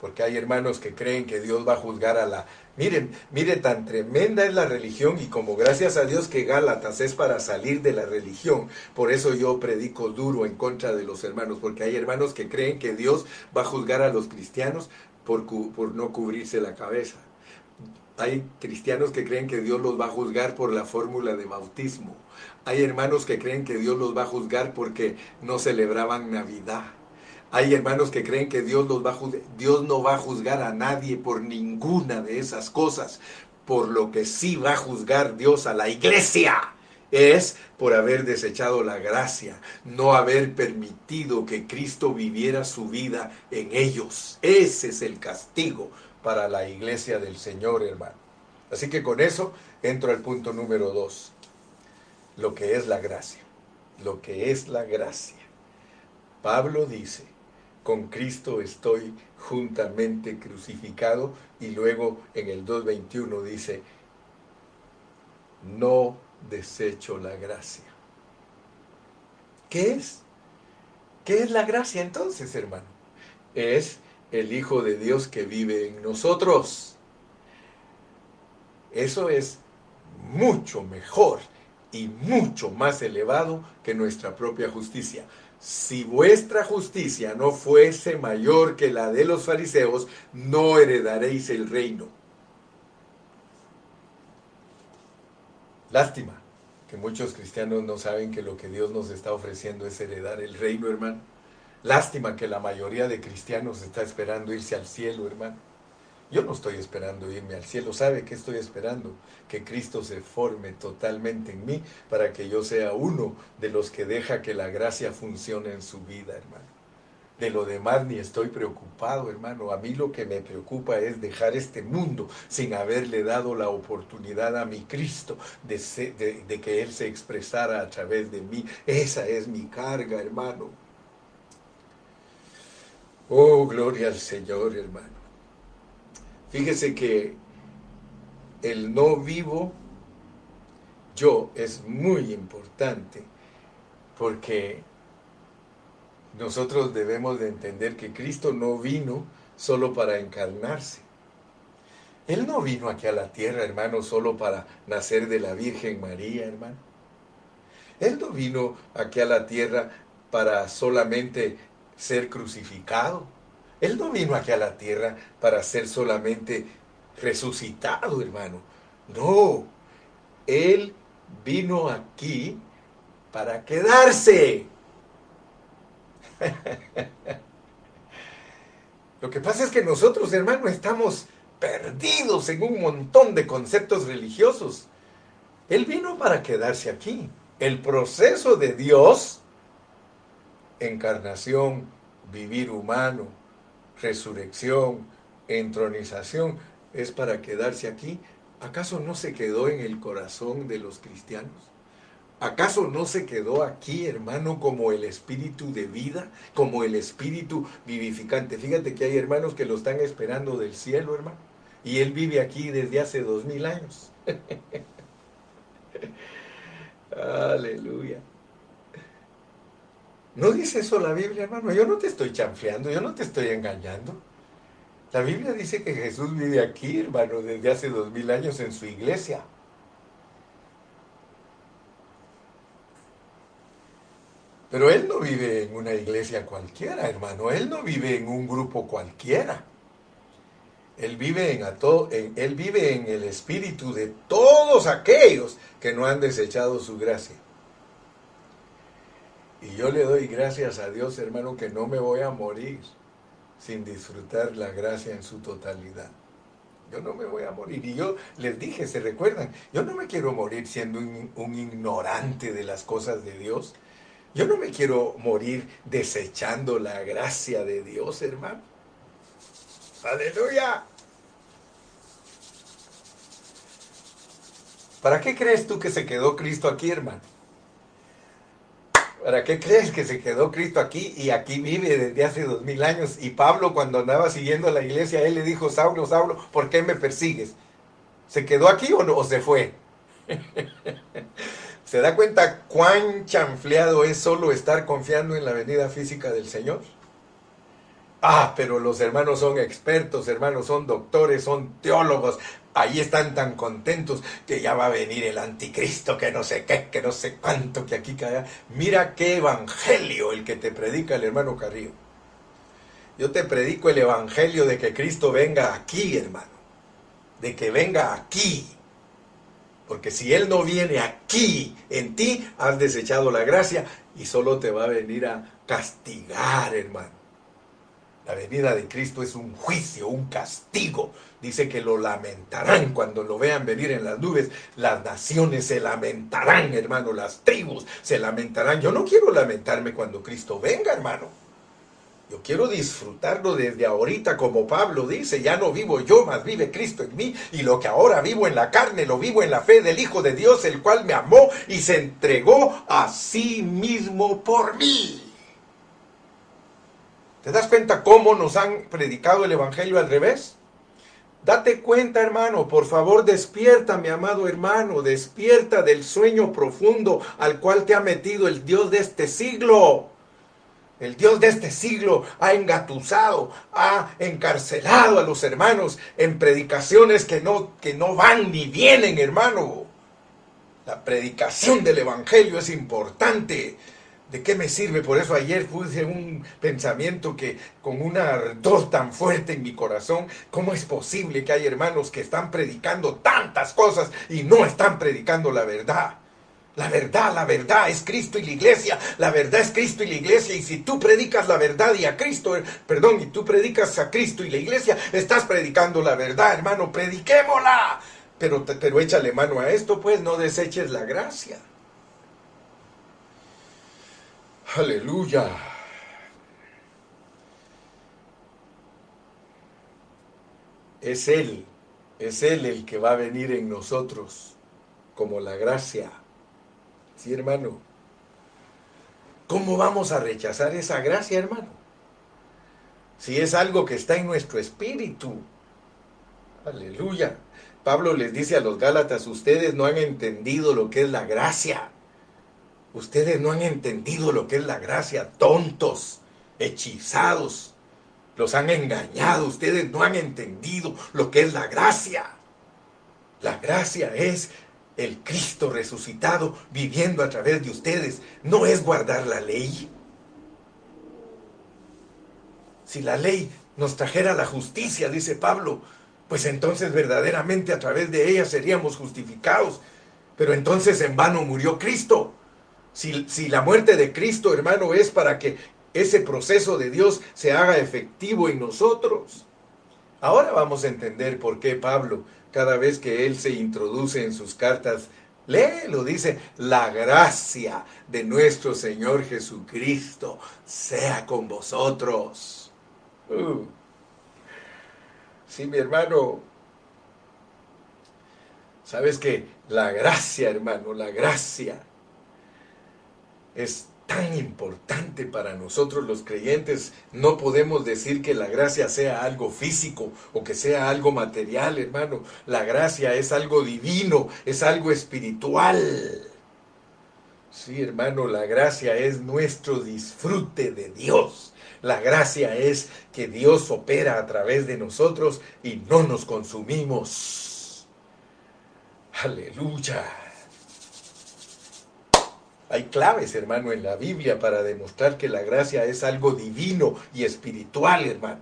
porque hay hermanos que creen que Dios va a juzgar a la... Miren, miren, tan tremenda es la religión y como gracias a Dios que Gálatas es para salir de la religión, por eso yo predico duro en contra de los hermanos, porque hay hermanos que creen que Dios va a juzgar a los cristianos por, por no cubrirse la cabeza. Hay cristianos que creen que Dios los va a juzgar por la fórmula de bautismo. Hay hermanos que creen que Dios los va a juzgar porque no celebraban Navidad. Hay hermanos que creen que Dios, los va a Dios no va a juzgar a nadie por ninguna de esas cosas, por lo que sí va a juzgar Dios a la iglesia. es por haber desechado la gracia, no haber permitido que Cristo viviera su vida en ellos. Ese es el castigo para la iglesia del Señor, hermano. Así que con eso entro al punto número dos, lo que es la gracia, lo que es la gracia. Pablo dice, con Cristo estoy juntamente crucificado y luego en el 2.21 dice, no desecho la gracia. ¿Qué es? ¿Qué es la gracia entonces, hermano? Es el Hijo de Dios que vive en nosotros. Eso es mucho mejor y mucho más elevado que nuestra propia justicia. Si vuestra justicia no fuese mayor que la de los fariseos, no heredaréis el reino. Lástima que muchos cristianos no saben que lo que Dios nos está ofreciendo es heredar el reino, hermano. Lástima que la mayoría de cristianos está esperando irse al cielo, hermano. Yo no estoy esperando irme al cielo. ¿Sabe qué estoy esperando? Que Cristo se forme totalmente en mí para que yo sea uno de los que deja que la gracia funcione en su vida, hermano. De lo demás ni estoy preocupado, hermano. A mí lo que me preocupa es dejar este mundo sin haberle dado la oportunidad a mi Cristo de, de, que Él se expresara a través de mí. Esa es mi carga, hermano. Oh, gloria al Señor, hermano. Fíjese que el no vivo yo es muy importante porque nosotros debemos de entender que Cristo no vino solo para encarnarse. Él no vino aquí a la tierra, hermano, solo para nacer de la Virgen María, hermano. Él no vino aquí a la tierra para solamente ser crucificado. Él no vino aquí a la tierra para ser solamente resucitado, hermano. No, Él vino aquí para quedarse. Lo que pasa es que nosotros, hermano, estamos perdidos en un montón de conceptos religiosos. Él vino para quedarse aquí. El proceso de Dios, encarnación, vivir humano, resurrección, entronización, es para quedarse aquí. ¿Acaso no se quedó en el corazón de los cristianos? ¿Acaso no se quedó aquí, hermano, como el espíritu de vida, como el espíritu vivificante? Fíjate que hay hermanos que lo están esperando del cielo, hermano. Y él vive aquí desde hace dos mil años. Aleluya. ¿No dice eso la Biblia, hermano? Yo no te estoy chanfleando, yo no te estoy engañando. La Biblia dice que Jesús vive aquí, hermano, desde hace dos mil años en su iglesia. Pero Él no vive en una iglesia cualquiera, hermano. Él no vive en un grupo cualquiera. Él vive en, él vive en el espíritu de todos aquellos que no han desechado su gracia. Y yo le doy gracias a Dios, hermano, que no me voy a morir sin disfrutar la gracia en su totalidad. Yo no me voy a morir. Y yo les dije, ¿se recuerdan? Yo no me quiero morir siendo un, un ignorante de las cosas de Dios. Yo no me quiero morir desechando la gracia de Dios, hermano. Aleluya. ¿Para qué crees tú que se quedó Cristo aquí, hermano? ¿Para qué crees que se quedó Cristo aquí y aquí vive desde hace dos mil años? Y Pablo cuando andaba siguiendo a la iglesia, él le dijo, Saulo, Saulo, ¿por qué me persigues? ¿Se quedó aquí o, o se fue? ¿Se da cuenta cuán chanfleado es solo estar confiando en la venida física del Señor? Ah, pero los hermanos son expertos, hermanos son doctores, son teólogos. Ahí están tan contentos que ya va a venir el anticristo, que no sé qué, que no sé cuánto, que aquí cae. Mira qué evangelio el que te predica el hermano Carrillo. Yo te predico el evangelio de que Cristo venga aquí, hermano. De que venga aquí. Porque si Él no viene aquí en ti, has desechado la gracia y solo te va a venir a castigar, hermano. La venida de Cristo es un juicio, un castigo. Dice que lo lamentarán cuando lo vean venir en las nubes. Las naciones se lamentarán, hermano. Las tribus se lamentarán. Yo no quiero lamentarme cuando Cristo venga, hermano. Yo quiero disfrutarlo desde ahorita, como Pablo dice, ya no vivo yo, más vive Cristo en mí, y lo que ahora vivo en la carne, lo vivo en la fe del Hijo de Dios, el cual me amó y se entregó a sí mismo por mí. ¿Te das cuenta cómo nos han predicado el Evangelio al revés? Date cuenta, hermano, por favor despierta, mi amado hermano, despierta del sueño profundo al cual te ha metido el Dios de este siglo. El Dios de este siglo ha engatusado, ha encarcelado a los hermanos en predicaciones que no, que no van ni vienen, hermano. La predicación del Evangelio es importante. ¿De qué me sirve? Por eso ayer puse un pensamiento que con un ardor tan fuerte en mi corazón, ¿cómo es posible que hay hermanos que están predicando tantas cosas y no están predicando la verdad? La verdad, la verdad es Cristo y la iglesia. La verdad es Cristo y la iglesia. Y si tú predicas la verdad y a Cristo, perdón, y tú predicas a Cristo y la iglesia, estás predicando la verdad, hermano. Prediquémosla. Pero, pero échale mano a esto, pues no deseches la gracia. Aleluya. Es Él, es Él el que va a venir en nosotros como la gracia. Sí, hermano. ¿Cómo vamos a rechazar esa gracia, hermano? Si es algo que está en nuestro espíritu. Aleluya. Pablo les dice a los Gálatas, ustedes no han entendido lo que es la gracia. Ustedes no han entendido lo que es la gracia, tontos, hechizados. Los han engañado, ustedes no han entendido lo que es la gracia. La gracia es el Cristo resucitado viviendo a través de ustedes. No es guardar la ley. Si la ley nos trajera la justicia, dice Pablo, pues entonces verdaderamente a través de ella seríamos justificados. Pero entonces en vano murió Cristo. Si, la muerte de Cristo, hermano, es para que ese proceso de Dios se haga efectivo en nosotros. Ahora vamos a entender por qué Pablo, cada vez que él se introduce en sus cartas, lee, lo dice, la gracia de nuestro Señor Jesucristo sea con vosotros. Uh. Sí, mi hermano, sabes que la gracia, hermano, la gracia es tan importante para nosotros los creyentes. No podemos decir que la gracia sea algo físico o que sea algo material, hermano. La gracia es algo divino, es algo espiritual. Sí, hermano, la gracia es nuestro disfrute de Dios. La gracia es que Dios opera a través de nosotros y no nos consumimos. Aleluya. Hay claves, hermano, en la Biblia para demostrar que la gracia es algo divino y espiritual, hermano.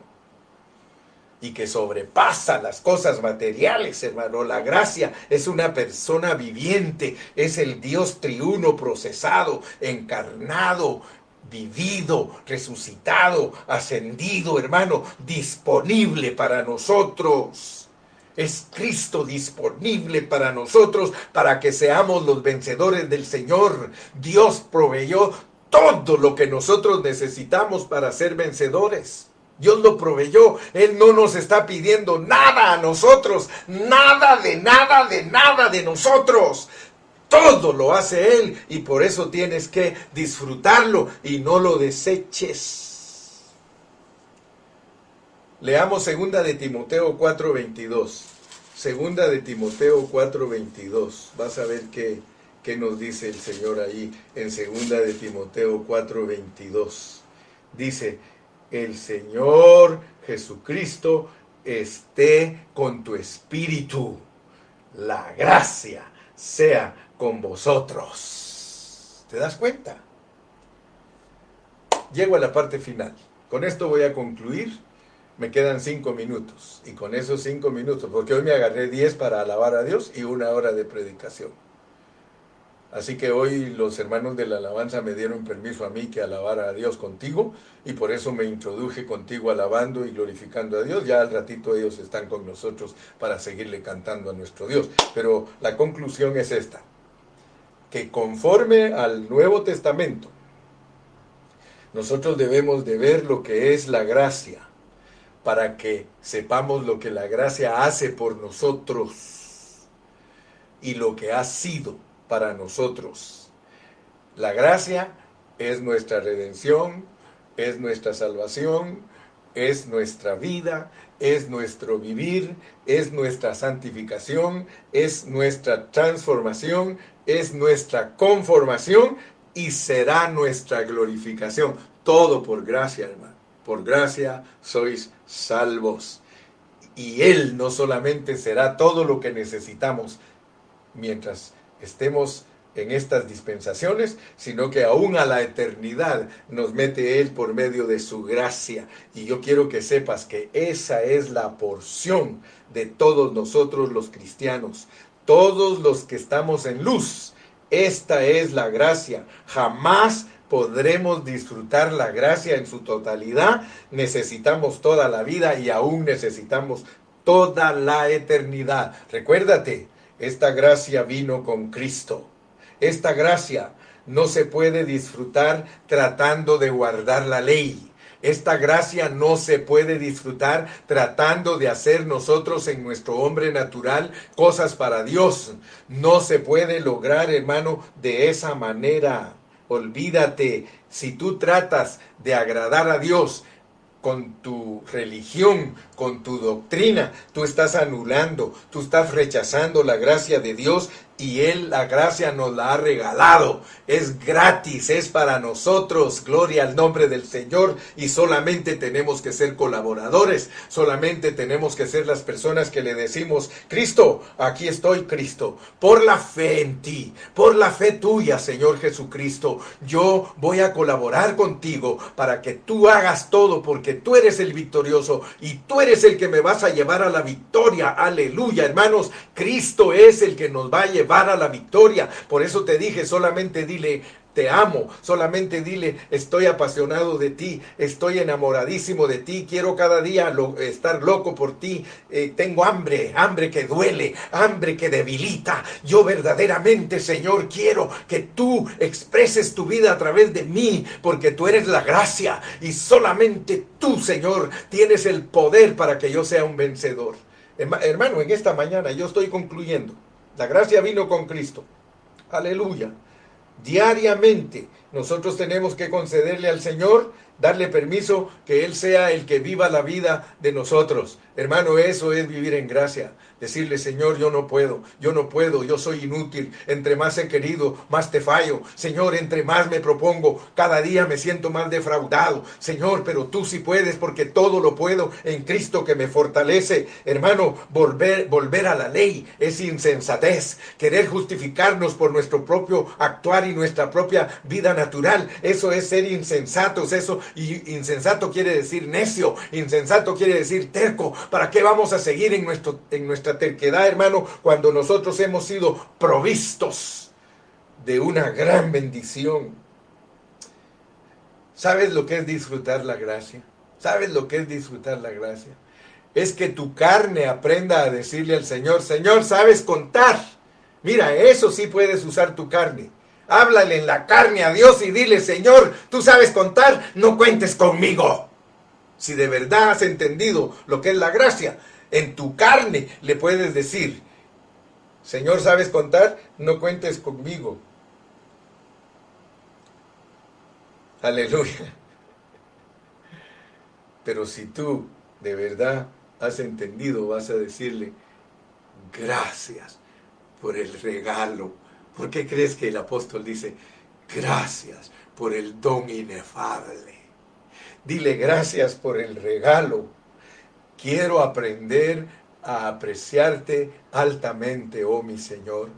Y que sobrepasa las cosas materiales, hermano. La gracia es una persona viviente, es el Dios triuno procesado, encarnado, vivido, resucitado, ascendido, hermano, disponible para nosotros. Es Cristo disponible para nosotros, para que seamos los vencedores del Señor. Dios proveyó todo lo que nosotros necesitamos para ser vencedores. Dios lo proveyó. Él no nos está pidiendo nada a nosotros. Nada de nada de nada de nosotros. Todo lo hace Él y por eso tienes que disfrutarlo y no lo deseches. Leamos segunda de Timoteo 4:22. Segunda de Timoteo 4:22. Vas a ver qué, qué nos dice el Señor ahí en segunda de Timoteo 4:22. Dice, el Señor Jesucristo esté con tu espíritu. La gracia sea con vosotros. ¿Te das cuenta? Llego a la parte final. Con esto voy a concluir me quedan cinco minutos. Y con esos cinco minutos, porque hoy me agarré diez para alabar a Dios y una hora de predicación. Así que hoy los hermanos de la alabanza me dieron permiso a mí que alabara a Dios contigo y por eso me introduje contigo alabando y glorificando a Dios. Ya al ratito ellos están con nosotros para seguirle cantando a nuestro Dios. Pero la conclusión es esta, que conforme al Nuevo Testamento, nosotros debemos de ver lo que es la gracia para que sepamos lo que la gracia hace por nosotros y lo que ha sido para nosotros. La gracia es nuestra redención, es nuestra salvación, es nuestra vida, es nuestro vivir, es nuestra santificación, es nuestra transformación, es nuestra conformación y será nuestra glorificación. Todo por gracia, hermano. Por gracia sois salvos. Y Él no solamente será todo lo que necesitamos mientras estemos en estas dispensaciones, sino que aún a la eternidad nos mete Él por medio de su gracia. Y yo quiero que sepas que esa es la porción de todos nosotros los cristianos, todos los que estamos en luz. Esta es la gracia. Jamás podremos disfrutar la gracia en su totalidad. Necesitamos toda la vida y aún necesitamos toda la eternidad. Recuérdate, esta gracia vino con Cristo. Esta gracia no se puede disfrutar tratando de guardar la ley. Esta gracia no se puede disfrutar tratando de hacer nosotros en nuestro hombre natural cosas para Dios. No se puede lograr, hermano, de esa manera. Olvídate, si tú tratas de agradar a Dios con tu religión, con tu doctrina, tú estás anulando, tú estás rechazando la gracia de Dios y Él la gracia nos la ha regalado. Es gratis, es para nosotros. Gloria al nombre del Señor. Y solamente tenemos que ser colaboradores. Solamente tenemos que ser las personas que le decimos, Cristo, aquí estoy, Cristo. Por la fe en ti, por la fe tuya, Señor Jesucristo. Yo voy a colaborar contigo para que tú hagas todo porque tú eres el victorioso y tú eres el que me vas a llevar a la victoria. Aleluya, hermanos. Cristo es el que nos va a llevar a la victoria. Por eso te dije, solamente dile, te amo, solamente dile, estoy apasionado de ti, estoy enamoradísimo de ti, quiero cada día estar loco por ti, eh, tengo hambre, hambre que duele, hambre que debilita. Yo verdaderamente, Señor, quiero que tú expreses tu vida a través de mí, porque tú eres la gracia y solamente tú, Señor, tienes el poder para que yo sea un vencedor. Hermano, en esta mañana yo estoy concluyendo. La gracia vino con Cristo. Aleluya. Diariamente nosotros tenemos que concederle al Señor, darle permiso que Él sea el que viva la vida de nosotros. Hermano, eso es vivir en gracia. Decirle, Señor, yo no puedo, yo no puedo, yo soy inútil. Entre más he querido, más te fallo. Señor, entre más me propongo, cada día me siento más defraudado. Señor, pero tú sí puedes porque todo lo puedo en Cristo que me fortalece. Hermano, volver, volver a la ley es insensatez. Querer justificarnos por nuestro propio actuar y nuestra propia vida natural. Eso es ser insensatos. Eso, y insensato quiere decir necio. Insensato quiere decir terco. ¿Para qué vamos a seguir en, nuestro, en nuestra terquedad, hermano, cuando nosotros hemos sido provistos de una gran bendición. ¿Sabes lo que es disfrutar la gracia? ¿Sabes lo que es disfrutar la gracia? Es que tu carne aprenda a decirle al Señor, Señor, ¿sabes contar? Mira, eso sí puedes usar tu carne. Háblale en la carne a Dios y dile, Señor, tú sabes contar, no cuentes conmigo. Si de verdad has entendido lo que es la gracia, en tu carne le puedes decir, Señor, ¿sabes contar? No cuentes conmigo. Aleluya. Pero si tú de verdad has entendido, vas a decirle, gracias por el regalo. ¿Por qué crees que el apóstol dice, gracias por el don inefable? Dile gracias por el regalo Quiero aprender a apreciarte altamente, oh mi Señor.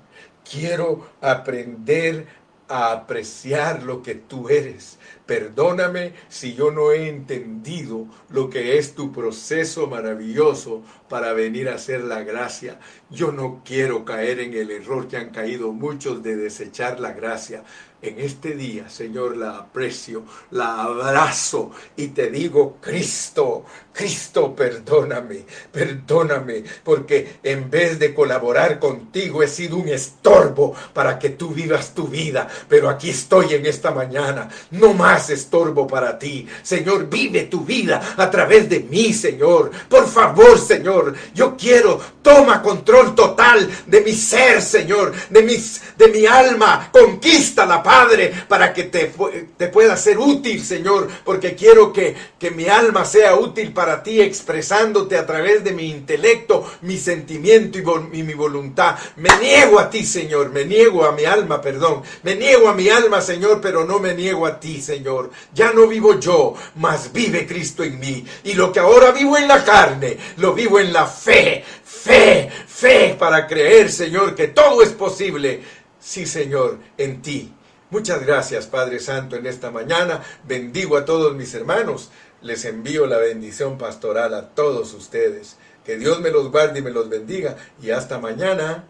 Quiero aprender a apreciar lo que tú eres. Perdóname si yo no he entendido lo que es tu proceso maravilloso para venir a hacer la gracia. Yo no quiero caer en el error que han caído muchos de desechar la gracia. En este día, Señor, la aprecio, la abrazo y te digo, Cristo, Cristo, perdóname, perdóname, porque en vez de colaborar contigo he sido un estorbo para que tú vivas tu vida. Pero aquí estoy en esta mañana, no más estorbo para ti. Señor, vive tu vida a través de mí, Señor. Por favor, Señor, yo quiero, toma control total de mi ser, Señor, de, mis, de mi alma. Conquístala, Padre, para que te, te pueda ser útil, Señor, porque quiero que, que mi alma sea útil para ti, expresándote a través de mi intelecto, mi sentimiento y, mi voluntad. Me niego a ti, Señor, me niego a mi alma, perdón. Me niego a mi alma, Señor, pero no me niego a ti, Señor. Ya no vivo yo, mas vive Cristo en mí. Y lo que ahora vivo en la carne, lo vivo en la fe. Fe, fe para creer, Señor, que todo es posible. Sí, Señor, en ti. Muchas gracias, Padre Santo, en esta mañana. Bendigo a todos mis hermanos les envío la bendición pastoral a todos ustedes. Que Dios me los guarde y me los bendiga. Y hasta mañana.